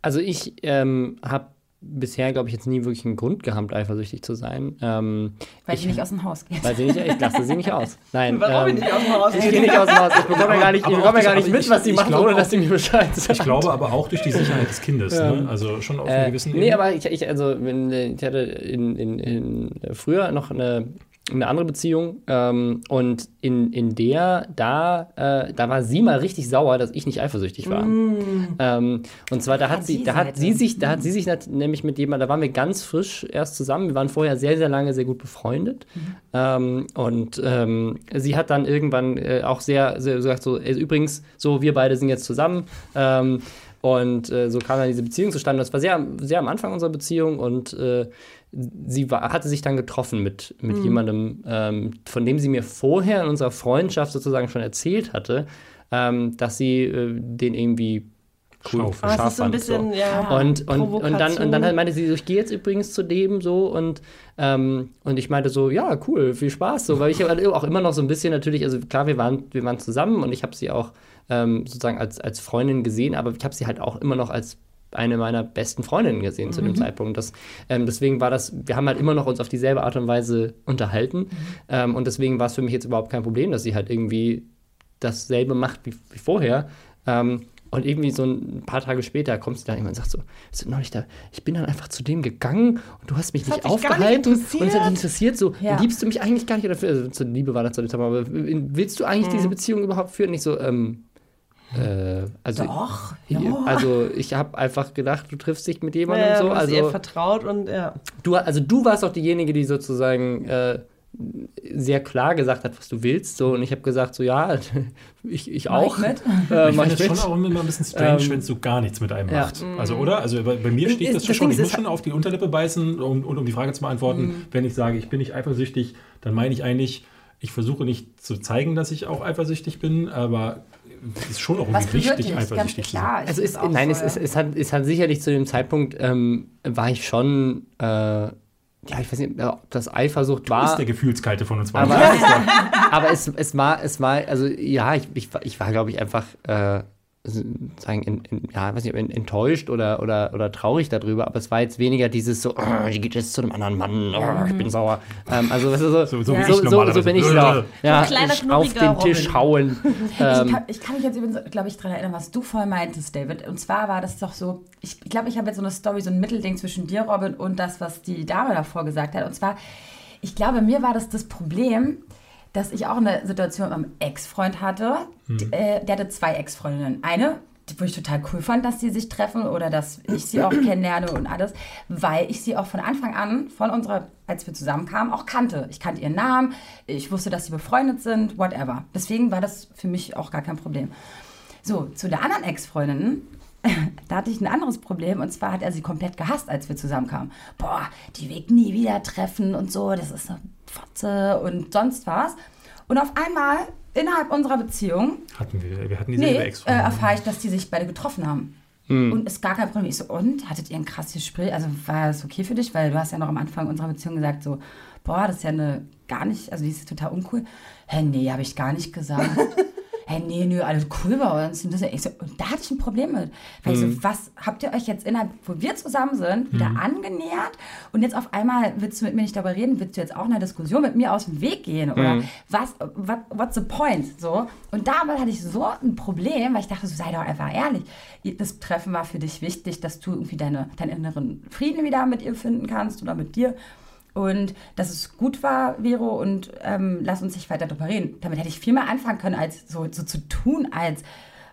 Also ich ähm, habe bisher, glaube ich, jetzt nie wirklich einen Grund gehabt, eifersüchtig zu sein. Ähm, Weil ich, sie nicht aus dem Haus geht. Weil sie nicht, ich lasse sie nicht aus. Nein. Warum ähm, bin ich aus dem Haus? ich gehe nicht aus dem Haus. Ich bekomme ja gar nicht, ich bekomme ja gar nicht mit, ich- was sie glaube ohne dass sie mir Bescheid sagt. Ich glaube aber auch durch die Sicherheit des Kindes. Ne? Also schon auf Äh, gewissen nee, Ebene. aber ich, ich, also, wenn, äh, ich hatte in, in, in, früher noch eine, eine andere Beziehung ähm, und in, in der, da, äh, da war sie mal richtig sauer, dass ich nicht eifersüchtig war. Ähm, und zwar, da hat, Hat sie, da hat sie sich, da hat sie sich nämlich mit jemandem, da waren wir ganz frisch erst zusammen, wir waren vorher sehr, sehr lange sehr gut befreundet. Ähm, und ähm, sie hat dann irgendwann äh, auch sehr, sehr gesagt, so, äh, übrigens, so, wir beide sind jetzt zusammen. Ähm, und äh, so kam dann diese Beziehung zustande. Das war sehr, sehr am Anfang unserer Beziehung und äh, sie war, hatte sich dann getroffen mit, mit jemandem, ähm, von dem sie mir vorher in unserer Freundschaft sozusagen schon erzählt hatte, ähm, dass sie äh, den irgendwie cool. Ah, scharf es ist so ein fand, so. bisschen, ja. Und, und, und, dann, und dann halt meinte sie, so, ich gehe jetzt übrigens zu dem so und, ähm, und ich meinte so, ja, cool, viel Spaß. So, weil ich halt auch immer noch so ein bisschen natürlich, also klar, wir waren, wir waren zusammen und ich habe sie auch ähm, sozusagen als, als Freundin gesehen, aber ich habe sie halt auch immer noch als eine meiner besten Freundinnen gesehen zu dem Zeitpunkt. Das, ähm, deswegen war das, wir haben halt immer noch uns auf dieselbe Art und Weise unterhalten. Ähm, und deswegen war es für mich jetzt überhaupt kein Problem, dass sie halt irgendwie dasselbe macht wie, wie vorher. Ähm, und irgendwie so ein paar Tage später kommt sie dann irgendwann und sagt so, "Wir sind neulich da, ich bin dann einfach zu dem gegangen und du hast mich nicht gar nicht aufgehalten und es hat interessiert." dich interessiert, so, Ja. liebst du mich eigentlich gar nicht oder also, zur Liebe war das zu dem Thema, aber willst du eigentlich diese Beziehung überhaupt führen? Nicht so, ähm, äh, also, Doch, ja. also ich habe einfach gedacht, du triffst dich mit jemandem Ja, so, du hast ihr also vertraut und ja. du, also du warst auch diejenige, die sozusagen äh, sehr klar gesagt hat, was du willst. So, und ich habe gesagt, so ja, ich, ich Mach ich auch. Äh, ich finde es schon auch immer ein bisschen strange, Ähm, wenn es so gar nichts mit einem ja. macht. Also, oder? Also bei, bei mir steht Ist- das das schon. Ich muss schon auf die Unterlippe beißen, um, und um die Frage zu beantworten. Wenn ich sage, ich bin nicht eifersüchtig, dann meine ich eigentlich, ich versuche nicht zu zeigen, dass ich auch eifersüchtig bin, aber es ist schon auch Was irgendwie? Ganz eifersüchtig klar. Also ist, nein, es, voll- ist, es, hat, es hat sicherlich zu dem Zeitpunkt, ähm, war ich schon, äh, ja, ich weiß nicht, ob das Eifersucht ist war. der Gefühlskalte von uns beiden. Aber, aber es, es war, es war, also ja, ich, ich, war- ich war, glaube ich, einfach äh, sagen, in, in, ja, weiß nicht, en- enttäuscht oder, oder, oder traurig darüber, aber es war jetzt weniger dieses so, oh, die geht jetzt zu einem anderen Mann, oh, ich bin sauer. Ähm, also, weißt du, so, So- so wie so, ich so, so, bin ich sauer. Ja, kleiner, auf den Tisch Robin. hauen. Ich Ähm, kann, ich kann mich jetzt übrigens, glaube ich, daran erinnern, was du vorhin meintest, David. Und zwar war das doch so, ich glaube, ich habe jetzt so eine Story, so ein Mittelding zwischen dir, Robin, und das, was die Dame davor gesagt hat. Und zwar, ich glaube, mir war das das Problem, dass ich auch eine Situation mit meinem Ex-Freund hatte. Die, äh, der hatte zwei Ex-Freundinnen. Eine, die, wo ich total cool fand, dass sie sich treffen oder dass ich sie auch kennenlerne und alles, weil ich sie auch von Anfang an, von unserer, als wir zusammenkamen, auch kannte. Ich kannte ihren Namen, ich wusste, dass sie befreundet sind, whatever. Deswegen war das für mich auch gar kein Problem. So, zu der anderen Ex-Freundin, da hatte ich ein anderes Problem und zwar hat er sie komplett gehasst, als wir zusammenkamen. Boah, die wird nie wieder treffen und so, das ist eine Fotze und sonst was. Und auf einmal, innerhalb unserer Beziehung, Hatten wir, wir hatten dieselbe nee, äh, erfahre ich, dass die sich beide getroffen haben. Und ist gar kein Problem. Ich so, und? Hattet ihr ein krasses Gespräch? Also war das okay für dich? Weil du hast ja noch am Anfang unserer Beziehung gesagt, so, boah, das ist ja eine gar nicht, also die ist total uncool. Hä, nee, habe ich gar nicht gesagt. Hä, nee, nö, alles cool bei uns. Und, das, ich so, und da hatte ich ein Problem mit. Weil ich so, was habt ihr euch jetzt innerhalb, wo wir zusammen sind, wieder angenähert? Und jetzt auf einmal willst du mit mir nicht darüber reden? Willst du jetzt auch in einer Diskussion mit mir aus dem Weg gehen? Oder was, what, what's the point? So. Und damals hatte ich so ein Problem, weil ich dachte, so, sei doch einfach ehrlich. Das Treffen war für dich wichtig, dass du irgendwie deine, deinen inneren Frieden wieder mit ihr finden kannst oder mit dir. Und dass es gut war, Vero, und ähm, lass uns nicht weiter darüber reden. Damit hätte ich viel mehr anfangen können, als so, so zu tun, als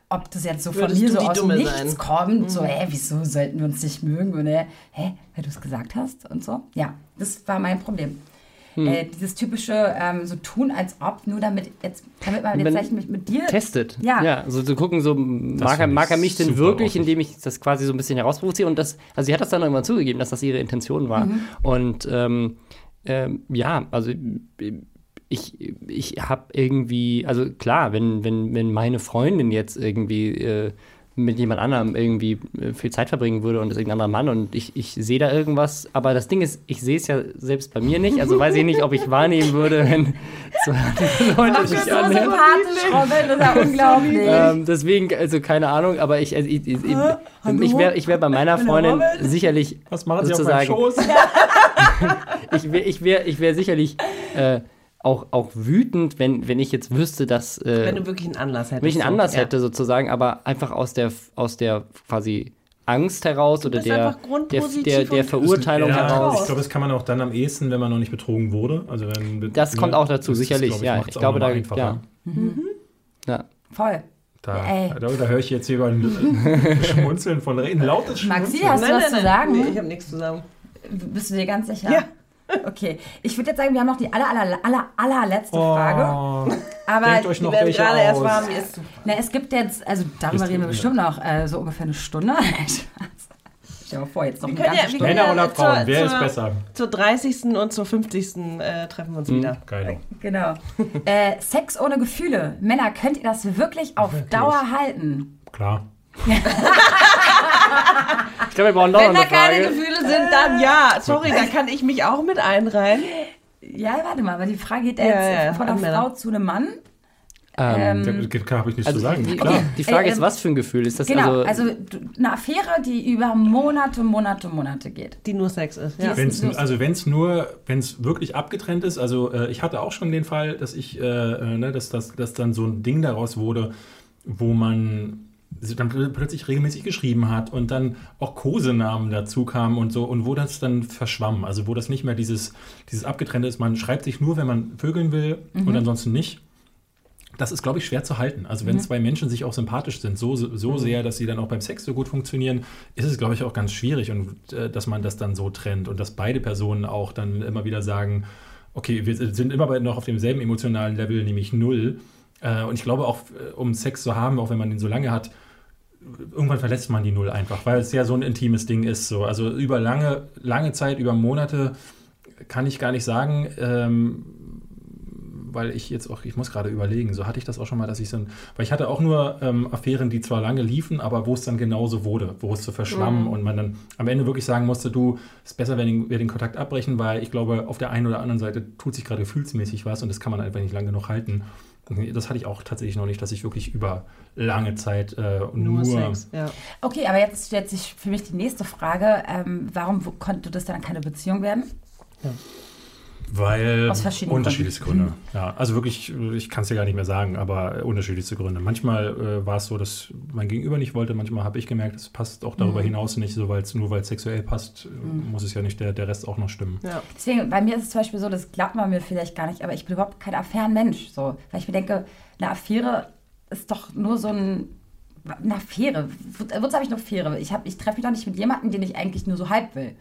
ob das jetzt so von Würdest mir du so aus Dumme Nichts sein? kommt. So, hä, wieso sollten wir uns nicht mögen? Und, äh, hä, weil du es gesagt hast und so. Ja, das war mein Problem. Hm. Äh, dieses typische ähm, so tun, als ob, nur damit, jetzt, damit man jetzt Wenn- vielleicht mit, mit dir testet. Ja. ja so zu gucken, so mag er, mag er mich denn wirklich, ordentlich. indem ich das quasi so ein bisschen herausprovoziere. Und das, also sie hat das dann irgendwann zugegeben, dass das ihre Intention war. Mhm. Und ähm, ähm, ja, also ich, ich habe irgendwie, also klar, wenn, wenn, wenn meine Freundin jetzt irgendwie äh, mit jemand anderem irgendwie äh, viel Zeit verbringen würde und das ist irgendein anderer Mann und ich, ich sehe da irgendwas. Aber das Ding ist, ich sehe es ja selbst bei mir nicht. Also weiß ich nicht, ob ich wahrnehmen würde, wenn so Leute sich so sympathisch, Robin, das ist ja unglaublich. Ähm, deswegen, also keine Ahnung, aber ich, also ich, ich, ich, ich wäre ich wär bei meiner Freundin sicherlich Was machen Sie auf meinem sozusagen, Schoß? ich wäre ich wär, ich wär sicherlich äh, auch, auch wütend, wenn, wenn ich jetzt wüsste, dass äh, Wenn du wirklich einen Anlass hättest. wenn ich einen so. Anlass Ja. hätte sozusagen, aber einfach aus der aus der quasi Angst heraus oder der, einfach der, der, der Verurteilung ja, heraus. Ich glaube, das kann man auch dann am ehesten, wenn man noch nicht betrogen wurde. Also wenn, Das kommt auch dazu, das ist, sicherlich, glaub ja. macht's Ich glaube, da- einfacher. ja. Ja. Voll. Da, da, da höre ich jetzt hier ein Schmunzeln von Reden. Lautes Maxi, Schmunzeln. hast du was zu sagen? Nee, ich habe nichts zu sagen. Bist du dir ganz sicher? Ja. Okay, ich würde jetzt sagen, wir haben noch die aller, aller, aller, allerletzte Oh, Frage. Aber denkt euch noch welche gerade erst aus. warm. Mir ist na, es gibt jetzt, also darüber Ist- reden wir bestimmt noch äh, so ungefähr eine Stunde. Stell dir mal vor, jetzt noch eine können ja- ganze wir Stunde. Männer oder zur- Frauen, wer ist zur- besser? Zur 30. und zur 50. Äh, treffen wir uns wieder. Geil. Genau. äh, Sex ohne Gefühle. Männer, könnt ihr das wirklich auf Dauer halten? Klar. Ich glaube, wir brauchen noch Wenn da eine keine Frage. Gefühle sind, dann ja. Sorry, da kann ich mich auch mit einreihen. Ja, warte mal, aber die Frage geht Ja, jetzt ja, ja, von einer. Frau zu einem Mann. Ähm, Da habe ich nichts also zu sagen. die, Klar. die Frage Äh, ist, ähm, was für ein Gefühl ist das? Genau, also, also eine Affäre, die über Monate, Monate, Monate geht. Die nur Sex ist. Ja. Wenn's, ist- also wenn es nur, wenn es wirklich abgetrennt ist, also äh, ich hatte auch schon den Fall, dass ich, äh, äh, ne, dass, dass, dass dann so ein Ding daraus wurde, wo man dann pl- plötzlich regelmäßig geschrieben hat und dann auch Kosenamen dazu kamen und so und wo das dann verschwamm, also wo das nicht mehr dieses, dieses abgetrennte ist, man schreibt sich nur, wenn man vögeln will und ansonsten nicht. Das ist, glaube ich, schwer zu halten. Also wenn zwei Menschen sich auch sympathisch sind, so, so sehr, dass sie dann auch beim Sex so gut funktionieren, ist es, glaube ich, auch ganz schwierig und äh, dass man das dann so trennt und dass beide Personen auch dann immer wieder sagen, okay, wir sind immer noch auf demselben emotionalen Level, nämlich null. Äh, und ich glaube auch, äh, um Sex zu haben, auch wenn man den so lange hat, irgendwann verlässt man die Null einfach, weil es ja so ein intimes Ding ist. So. Also über lange, lange Zeit, über Monate kann ich gar nicht sagen, ähm, weil ich jetzt auch, ich muss gerade überlegen, so hatte ich das auch schon mal, dass ich so ein, weil ich hatte auch nur ähm, Affären, die zwar lange liefen, aber wo es dann genauso wurde, wo es so verschwamm und man dann am Ende wirklich sagen musste, du, ist besser, wenn wir den Kontakt abbrechen, weil ich glaube, auf der einen oder anderen Seite tut sich gerade gefühlsmäßig was und das kann man einfach nicht lange genug halten. Das hatte ich auch tatsächlich noch nicht, dass ich wirklich über lange Zeit äh, nur, Nur Sex. Ja. Okay, aber jetzt stellt sich für mich die nächste Frage. Ähm, warum konnte das dann keine Beziehung werden? Weil Aus verschiedenen unterschiedlichste Gründe. Ja, also wirklich, ich kann es dir gar nicht mehr sagen, aber unterschiedlichste Gründe. Manchmal äh, war es so, dass mein Gegenüber nicht wollte, manchmal habe ich gemerkt, es passt auch Mhm. darüber hinaus nicht, so weil's, nur weil es sexuell passt, äh, muss es ja nicht der, der Rest auch noch stimmen. Ja. Deswegen, bei mir ist es zum Beispiel so, das glaubt man mir vielleicht gar nicht, aber ich bin überhaupt kein Affärenmensch. So. Weil ich mir denke, eine Affäre ist doch nur so ein. Eine Affäre. Wozu habe ich eine Affäre? Ich, hab- ich treffe mich doch nicht mit jemandem, den ich eigentlich nur so halb will.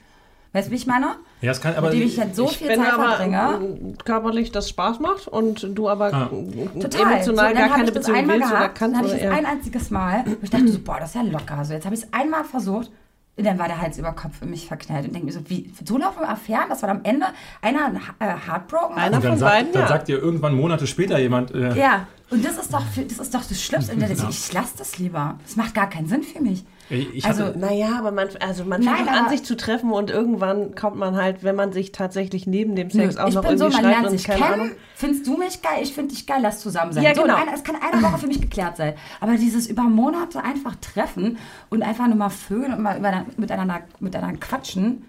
Weißt du, wie ich meine? Ja, es kann aber. mit dem ich halt so viel Wenn Zeit aber verbringe. körperlich das Spaß macht und du aber Ah. äh, Total. emotional so, und gar habe keine das Beziehung einmal willst oder gehabt, kannst. Dann hatte ich oder das eher- ein einziges Mal, wo ich dachte so, boah, das ist ja locker. So, jetzt habe ich es einmal versucht. Und dann war der Hals über Kopf in mich verknallt und denke mir so, wie, so laufen Affären, dass war am Ende einer äh, heartbroken. Einer und dann, von sagt, beiden, dann ja. sagt dir irgendwann Monate später jemand, äh, Ja, und das ist doch, das, ist doch das Schlimmste. Und dann denke ich, ich lasse das lieber. Das macht gar keinen Sinn für mich. Ich, Also, Naja, aber man, also man Nein, fängt an, sich zu treffen und irgendwann kommt man halt, wenn man sich tatsächlich neben dem Sex auch ich noch bin so, irgendwie man lernt und sich keine kennen. Ahnung. Findest du mich geil? Ich finde dich geil, lass zusammen sein. Ja, so, genau. einer, es kann eine Woche für mich geklärt sein. Aber dieses über Monate einfach treffen und einfach nur mal vögeln und mal über, miteinander, miteinander quatschen,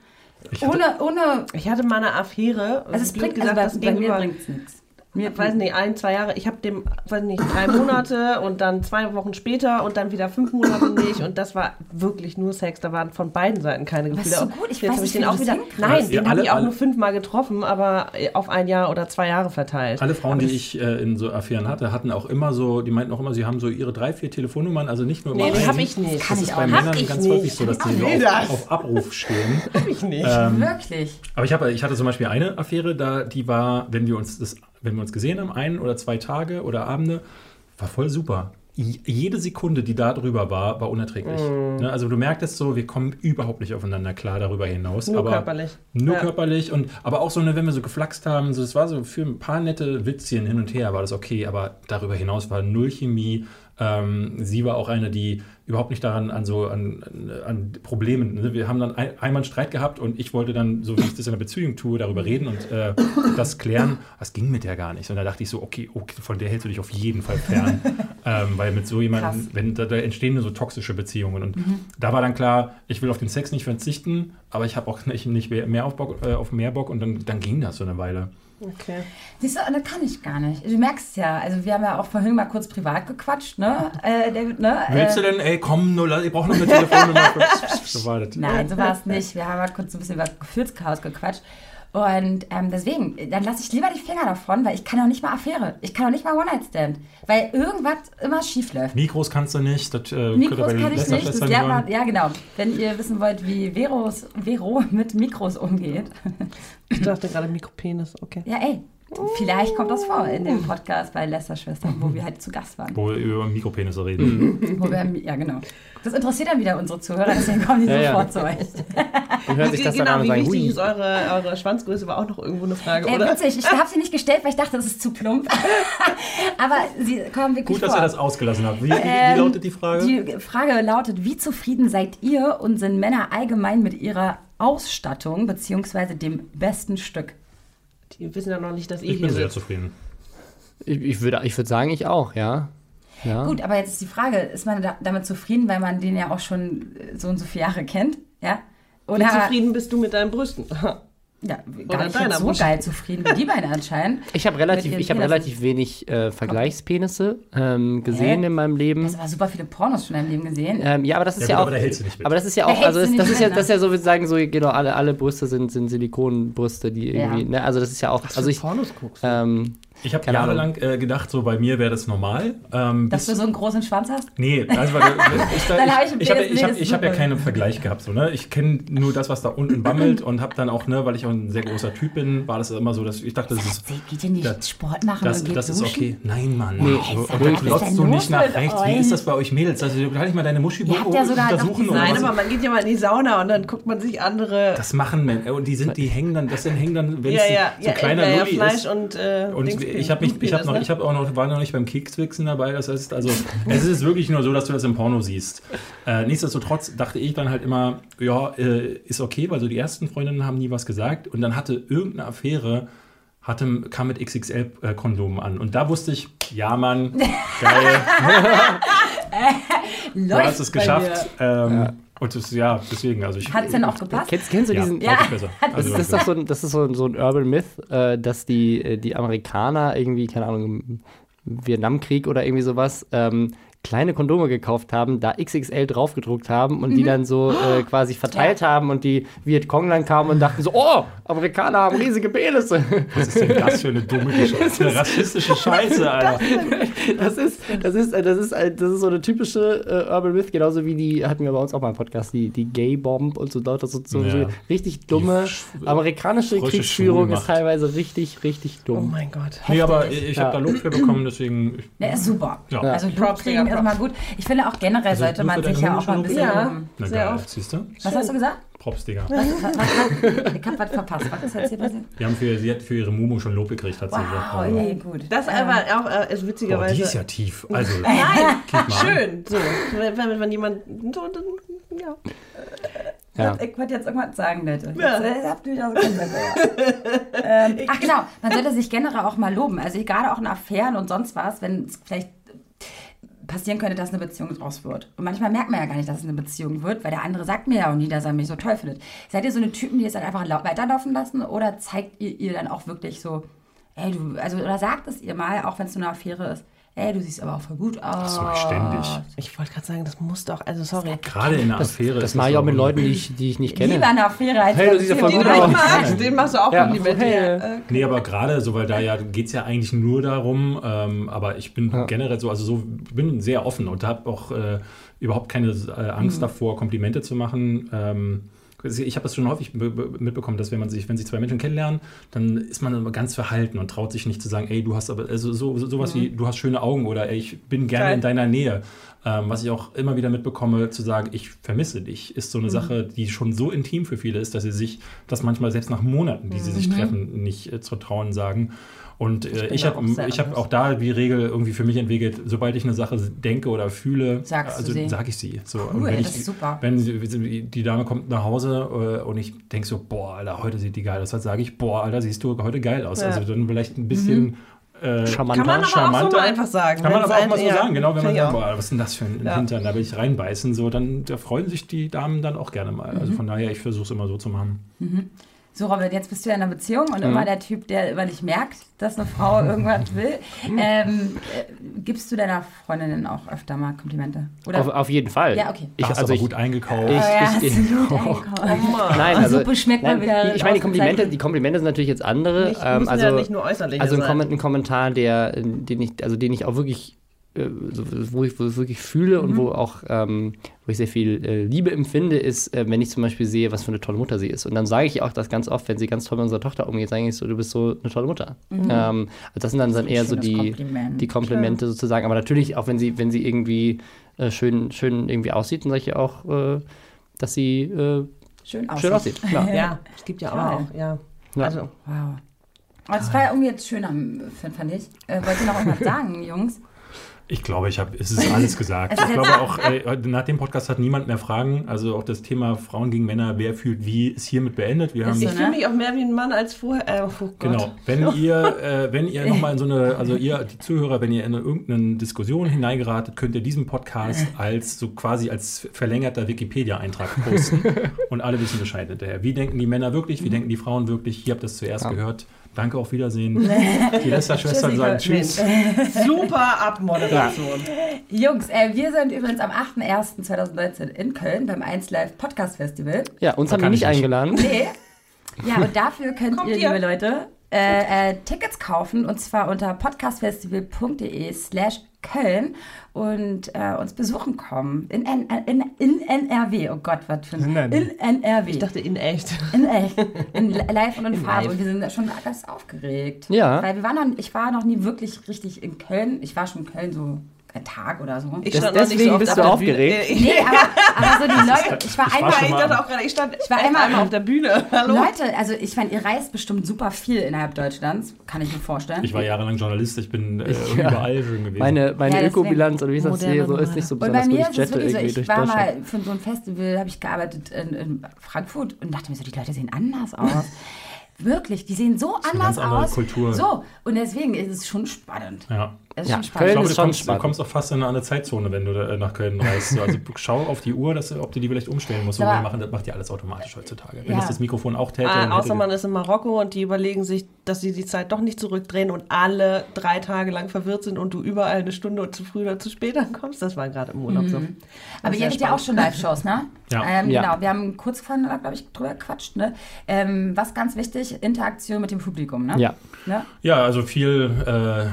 Ich hatte- ohne, ohne, Ich hatte mal eine Affäre, also es bringt, also bei, das bei ging mir bringt es nichts. Mir weiß nicht, ein, zwei Jahre. Ich habe dem, weiß nicht, drei Monate und dann zwei Wochen später und dann wieder fünf Monate nicht. Und das war wirklich nur Sex. Da waren von beiden Seiten keine Aber Gefühle. ist so gut, ich Jetzt weiß hab nicht, den auch wieder. Nein, Ja, den habe ich auch alle- nur fünfmal getroffen, aber auf ein Jahr oder zwei Jahre verteilt. Alle Frauen, die ich äh, in so Affären hatte, hatten auch immer so, die meinten auch immer, sie haben so ihre drei, vier Telefonnummern, also nicht nur Nee, immer das eine. habe ich nicht. Das ich ist auch bei nicht. Männern Hab ich ganz nicht. häufig so, dass die so auf, auf Abruf stehen. ich nicht. Wirklich. Aber ich, hab, ich hatte zum Beispiel eine Affäre, da die war, wenn wir uns das, wenn wir uns gesehen haben, ein oder zwei Tage oder Abende, war voll super. Jede Sekunde, die da drüber war, war unerträglich. Mm. Ne, also du merktest so, wir kommen überhaupt nicht aufeinander klar darüber hinaus. Nur aber körperlich. Nur Ja. körperlich und aber auch so, ne, wenn wir so geflaxt haben, so, es war so für ein paar nette Witzchen hin und her, war das okay, aber darüber hinaus war null Chemie. Ähm, sie war auch eine, die überhaupt nicht daran an so an, an Problemen. Ne? Wir haben dann ein, einmal einen Streit gehabt und ich wollte dann, so wie ich das in der Beziehung tue, darüber reden und äh, das klären. Das ging mit der gar nicht. Und da dachte ich so, okay, okay von der hältst du dich auf jeden Fall fern. ähm, weil mit so jemandem, wenn da, da entstehen nur so toxische Beziehungen. Und da war dann klar, ich will auf den Sex nicht verzichten, aber ich habe auch nicht, nicht mehr mehr auf, Bock, äh, auf mehr Bock und dann, dann ging das so eine Weile. Okay. Siehst du, das kann ich gar nicht. Du merkst ja, also wir haben ja auch vorhin mal kurz privat gequatscht, ne, äh, David, ne? Willst du äh, denn, ey, komm, nur, ich brauche noch eine Telefonnummer. so war das. Nein, so war es nicht. Wir haben halt kurz so ein bisschen über Gefühlschaos gequatscht. Und ähm, deswegen, dann lasse ich lieber die Finger davon, weil ich kann auch nicht mal Affäre. Ich kann auch nicht mal One-Night-Stand. Weil irgendwas immer schief läuft. Mikros kannst du nicht. Das, äh, Mikros kann ich nicht. Das lernt man, ja genau. Wenn ihr wissen wollt, wie Veros, Vero mit Mikros umgeht. Ich dachte gerade Mikropenis, okay. Ja, ey, vielleicht kommt das vor in dem Podcast bei Lästerschwestern, wo wir halt zu Gast waren. Wo wir über Mikropenisse reden. Wo wir, ja, genau. Das interessiert dann wieder unsere Zuhörer, deswegen kommen die Ja, ja. sofort zu euch. Und hören sich das dann an genau, und wie sagen, wichtig hui. ist eure, eure Schwanzgröße, war auch noch irgendwo eine Frage, Ey, oder? witzig, ich habe sie nicht gestellt, weil ich dachte, das ist zu plump. Aber sie kommen wirklich Gut, dass vor. ihr das ausgelassen habt. Wie, wie, wie Ähm, lautet die Frage? Die Frage lautet, wie zufrieden seid ihr und sind Männer allgemein mit ihrer Ausstattung beziehungsweise dem besten Stück? Die wissen ja noch nicht, dass ihr ich hier bin sehr sitzt. zufrieden. Ich, ich würde ich würd sagen, ich auch, ja. ja. Gut, aber jetzt ist die Frage, ist man da, damit zufrieden, weil man den ja auch schon so und so viele Jahre kennt? Ja? Wie Oder zufrieden bist du mit deinen Brüsten? ja, Oder gar nicht so geil zufrieden wie die beiden anscheinend. Ich habe relativ, ich hab relativ wenig äh, Vergleichspenisse ähm, gesehen Hä? in meinem Du Leben. hast aber super viele Pornos schon in deinem Leben gesehen. Ähm, ja, aber das ist Ja, ja, gut, auch. aber da hältst du nicht mit. Aber das ist ja Da auch, also ist, du das nicht ist ja, das ist ja so, wir sagen so, genau, alle, alle Brüste sind, sind Silikonbrüste, die irgendwie, Ja. ne, also das ist ja auch, also ich, Pornos guckst. ähm, Ich habe jahrelang äh, gedacht, so bei mir wäre das normal. Ähm, Dass du so einen großen Schwanz hast? Nee, also weil, ich, ich- ich, ich habe hab, das hab ja keinen Vergleich gehabt. So, ne? Ich kenne nur das, was da unten bammelt und habe dann auch, ne, weil ich auch ein sehr großer Typ bin, war das immer so, dass ich dachte, das ist, geht ihr nicht Das- Sport machen das, und geht das ist okay. Nein, Mann. Nee. So, und dann glotzt du nicht nach rechts. Wie ist das bei euch Mädels? Also, kann ich mal deine Muschi ja untersuchen? Nein, aber man geht ja mal in die Sauna und dann guckt man sich andere. das machen Männer. Und die sind, die hängen dann, das hängen dann, wenn ja, es ja, so ein ja, kleiner ja, Lulli Fleisch ist. und, äh, Und ich habe mich, ich habe noch, ich habe auch noch, war noch nicht beim Kekswichsen dabei. Das heißt, also es ist wirklich nur so, dass du das im Porno siehst. Äh, nichtsdestotrotz dachte ich dann halt immer, ja, äh, ist okay, weil so die ersten Freundinnen haben nie was gesagt. Und dann hatte irgendeine Affäre, hatte, kam mit XXL-Kondomen an. Und da wusste ich, ja, Mann, geil, du Läuft hast es geschafft. Ähm, Und das, ja, deswegen, also ich. Hat es denn auch gepasst? kennst, kennst du ja, diesen, Ja. besser. Das, Also, das ist doch so ein, das ist so ein, so ein Urban Myth, äh, dass die, äh, die Amerikaner irgendwie, keine Ahnung, im Vietnamkrieg oder irgendwie sowas, ähm, kleine Kondome gekauft haben, da XXL draufgedruckt haben und die dann so äh, quasi verteilt haben und die Vietcong dann kamen und dachten so, oh, Amerikaner haben riesige Penisse. was ist denn das für eine dumme Geschichte? Eine rassistische Scheiße, Alter. Das ist, das ist, das ist, äh, das ist so eine typische äh, Urban Myth, genauso wie die, hatten wir bei uns auch mal im Podcast, die, die Gay Bomb und so lauter so, so, Ja. so richtig dumme sch- amerikanische Kriegsführung ist teilweise richtig, richtig Oh dumm. mein Gott. Nee, aber ich, ich Ja. habe da Lob für bekommen, deswegen. Der ist super. Ja. Also Props, Digga, ist immer gut. Ich finde auch generell Also, sollte man sich ja auch mal ein bisschen Ja. loben. na Sehr geil, oft. siehst du? Was hast du gesagt? Props, Digga. Was, was, was, ich habe was verpasst. Was ist jetzt hier passiert? Wir haben für, sie hat für ihre Mumu schon Lob gekriegt, hat sie gesagt. Wow, Aber- ey, gut. Das Ähm, aber auch äh, ist Boah, witzigerweise. die ist ja tief. Also, Nein, schön. So, wenn, wenn, jemand. So, dann, ja. Ja. Ich wollte jetzt irgendwas sagen, Leute. Ja. Jetzt, äh, habt ihr keinen ähm, Ach genau, man sollte sich generell auch mal loben. Also gerade auch in Affären und sonst was, wenn es vielleicht passieren könnte, dass eine Beziehung draus wird. Und manchmal merkt man ja gar nicht, dass es eine Beziehung wird, weil der andere sagt mir ja auch nie, dass er mich so toll findet. Seid ihr so eine Typen, die es dann einfach lau- weiterlaufen lassen oder zeigt ihr ihr dann auch wirklich so, ey du, also oder sagt es ihr mal, auch wenn es so eine Affäre ist, ey du siehst aber auch voll gut aus. so, ständig. Ich wollte gerade sagen, das muss doch. Also, sorry. Gerade in einer Affäre Das mache ich auch mit Leuten, die ich, die ich nicht kenne. Lieber eine Affäre als Hey, du siehst ja voll gut aus. magst, den machst du auch Ja. Komplimente. Hey. Ja. Äh, Nee, aber gerade so, weil da ja geht es ja eigentlich nur darum, ähm, aber ich bin generell so, also so bin sehr offen und habe auch äh, überhaupt keine äh, Angst davor, Komplimente zu machen. Ähm, ich habe das schon häufig be- be- mitbekommen, dass wenn man sich, wenn sich zwei Menschen kennenlernen, dann ist man immer ganz verhalten und traut sich nicht zu sagen, ey, du hast aber also so, so sowas wie, du hast schöne Augen oder ey, ich bin gerne Geil. in deiner Nähe. Ähm, was ich auch immer wieder mitbekomme, zu sagen, ich vermisse dich, ist so eine Sache, die schon so intim für viele ist, dass sie sich das manchmal selbst nach Monaten, die sie sich treffen, nicht äh, zu trauen sagen. Und äh, ich da habe ich hab auch da die Regel irgendwie für mich entwickelt, sobald ich eine Sache denke oder fühle, Sagst also sage ich sie. So, Cool, wenn das ich, ist super. Wenn sie, die Dame kommt nach Hause äh, und ich denke so, boah, Alter, heute sieht die geil aus, dann sage ich, boah, Alter, siehst du heute geil aus. Ja. Also dann vielleicht ein bisschen äh, Charmanter. Kann man aber auch so mal einfach sagen. Kann man aber auch mal so ja, sagen, genau, wenn man ich sagt, boah, was ist denn das für ein Ja. Hintern, da will ich reinbeißen, so, dann da freuen sich die Damen dann auch gerne mal. Mhm. Also von daher, ich versuche es immer so zu machen. So, Robert, jetzt bist du ja in einer Beziehung und Mhm. immer der Typ, der immer nicht merkt, dass eine Frau irgendwas will. Ähm, äh, gibst du deiner Freundin auch öfter mal Komplimente? Oder? Auf, auf jeden Fall. Ja, okay. Ich, also ich, gut eingekauft. ich- oh, ja, ich- du gut eingekauft. Nein, Oh, also Suppe schmeckt mal nein, wieder Ich meine, die Komplimente, die Komplimente sind natürlich jetzt andere. Nicht, ähm, also, ja nicht nur äußerliche also ein, sein. Kom ein Kommentar, der, äh, den ich, also den ich auch wirklich, wo ich wo ich wirklich fühle Mhm. und wo auch, ähm, wo ich sehr viel äh, Liebe empfinde, ist, äh, wenn ich zum Beispiel sehe, was für eine tolle Mutter sie ist. Und dann sage ich auch das ganz oft, wenn sie ganz toll mit unserer Tochter umgeht, sage ich so, du bist so eine tolle Mutter. Ähm, also das sind dann, dann ein eher so die, Kompliment. die Komplimente sozusagen. Aber natürlich, auch wenn sie, wenn sie irgendwie äh, schön, schön irgendwie aussieht, dann sage ich auch, äh, dass sie äh, Schön aussieht. schön aussieht. Klar. Ja, es gibt ja Toll. auch, ja. Ja. Also, Wow. Aber das war ja irgendwie jetzt schön, am- fand fand ich. Äh, wollt ihr noch irgendwas sagen, Jungs? Ich glaube, ich habe, es ist alles gesagt. Ich glaube auch, äh, nach dem Podcast hat niemand mehr Fragen. Also auch das Thema Frauen gegen Männer, wer fühlt wie, ist hiermit beendet. Wir haben ich fühle ne? mich auch mehr wie ein Mann als vorher. Äh, oh Gott. Genau. Wenn ihr, äh, wenn ihr nochmal in so eine, also ihr, die Zuhörer, wenn ihr in eine, irgendeine Diskussion hineingeratet, könnt ihr diesen Podcast als so quasi als verlängerter Wikipedia-Eintrag posten und alle wissen Bescheid hinterher. Wie denken die Männer wirklich? Wie denken die Frauen wirklich? Hier habt ihr es zuerst gehört. Danke, auf Wiedersehen. Die Lester-Schwestern sagen Tschüss. Super Abmoderation. Jungs, äh, wir sind übrigens am 8.01.2019 in Köln beim 1 Live Podcast Festival. Ja, uns Da haben die kann nicht ich nicht. eingeladen. Nee. Ja, und dafür könnt Kommt ihr, ihr? liebe Leute, äh, äh, Tickets kaufen und zwar unter podcastfestival.de slash Köln und äh, uns besuchen kommen in, N in, in NRW. Oh Gott, was für ein... In NRW. Ich dachte in echt. in echt. In li- live und in, Farbe. live. Und wir sind schon ganz aufgeregt. Ja. Weil wir waren noch, ich war noch nie wirklich richtig in Köln. Ich war schon in Köln so Tag oder so. Ich Das- stand nicht deswegen oft bist du aufgeregt? Bühne. Äh, Nee, aber, aber so die Leute, ich war Ich war einmal, Ich dachte auch gerade, ich stand Ich war einmal- einmal auf der Bühne. Hallo? Leute, also ich meine, ihr reist bestimmt super viel innerhalb Deutschlands, kann ich mir vorstellen. Ich war jahrelang Journalist, ich bin äh, Ja. überall schon gewesen. Meine, meine Ja. Ökobilanz oder wie ich das sehe, so ist nicht so und bei besonders gut. mir Ich jette wirklich so, irgendwie ich durch war mal für so ein Festival, habe ich gearbeitet in, in Frankfurt und dachte mir so, die Leute sehen anders aus. Wirklich, die sehen so anders aus. Kultur. So, und deswegen ist es schon spannend. ja. Ist Ja, schon Ich spannend. Köln glaube, ist schon kommst, du kommst auch fast in eine andere Zeitzone, wenn du da, äh, nach Köln reist. So, Also schau auf die Uhr, dass, ob du die vielleicht umstellen musst. Aber, machen, das macht ja alles automatisch heutzutage. Wenn Ja. das das Mikrofon auch täte, Ah, außer man ist in Marokko und die überlegen sich, dass sie die Zeit doch nicht zurückdrehen und alle drei Tage lang verwirrt sind und du überall eine Stunde zu früh oder zu spät ankommst. Das war gerade im Urlaub so. Aber ihr hattet ja auch schon Live-Shows, ne? Ja. Ähm, Ja. Genau, wir haben kurz vorhin, glaube ich, drüber gequatscht, ne? Ähm, was ganz wichtig, Interaktion mit dem Publikum, ne? Ja. Ne? Ja, also viel, äh,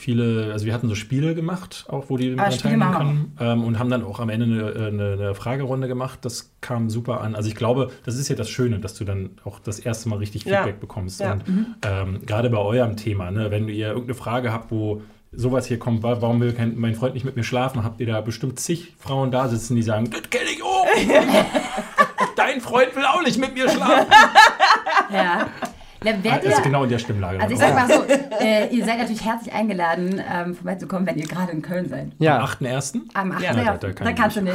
viele, also wir hatten so Spiele gemacht, auch wo die Ah, teilnehmen können. Ähm, und haben dann auch am Ende eine, eine, eine Fragerunde gemacht. Das kam super an. Also ich glaube, das ist ja das Schöne, dass du dann auch das erste Mal richtig Ja. Feedback bekommst. Ja. Und ähm, gerade bei eurem Thema, ne, wenn ihr irgendeine Frage habt, wo sowas hier kommt, wa- warum will kein, mein Freund nicht mit mir schlafen, habt ihr da bestimmt zig Frauen da sitzen, die sagen, das kenne ich auch. Dein Freund will auch nicht mit mir schlafen. Ja. Na, werdet ihr, Also genau in der Stimmlage. also ich sag mal so, äh, ihr seid natürlich herzlich eingeladen, ähm, vorbeizukommen, wenn ihr gerade in Köln seid. Ja. Am 8.1. Am 8. Ja, Ja, da- da, da kann ich kannst du nicht.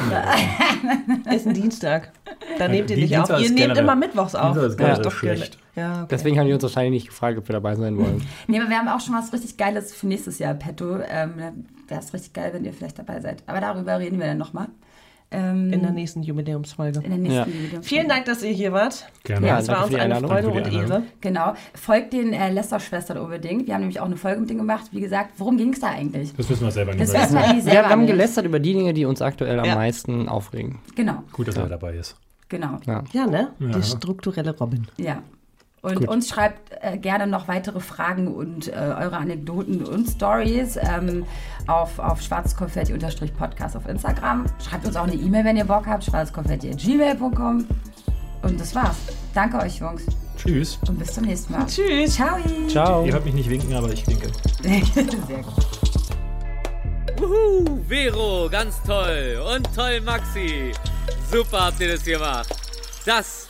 Ist ein Dienstag. Da nehmt ihr nicht auf. Ihr ist nehmt immer mittwochs auf. Dienstag ist Ja, doch gerne. schlecht. Ja, okay. Deswegen haben die uns wahrscheinlich nicht gefragt, ob wir dabei sein wollen. Nee, aber wir haben auch schon was richtig Geiles für nächstes Jahr, Petto. Ähm, Wäre es richtig geil, wenn ihr vielleicht dabei seid. Aber darüber reden wir dann nochmal. Ähm, in der nächsten Jubiläumsfolge. in der nächsten Ja. Video. Vielen Dank, dass ihr hier wart. Gerne. Ja, Es war uns eine Einladung. Freude und Ehre. Genau. Folgt den äh, Lester-Schwestern unbedingt. Wir haben nämlich auch eine Folge mit denen gemacht. Wie gesagt, worum ging es da eigentlich? Das wissen wir selber nicht Das wissen wir eigentlich Wir selber haben nicht. gelästert über die Dinge, die uns aktuell am Ja. meisten aufregen. Genau, Gut, dass er dabei ist. genau. Ja. Ja, ne? Ja. Die strukturelle Robin. Ja. Und Gut. uns schreibt äh, gerne noch weitere Fragen und äh, eure Anekdoten und Stories ähm, auf, auf schwarzkonfetti-podcast auf Instagram. Schreibt uns auch eine E-Mail, wenn ihr Bock habt, schwarzkonfetti.gmail.com. Und das war's. Danke euch, Jungs. Tschüss. Und bis zum nächsten Mal. Tschüss. Ciao. Ciao. Ihr hört mich nicht winken, aber ich winke. Sehr gut. Wuhu, Vero, ganz toll. Und toll, Maxi. Super habt ihr das gemacht. Das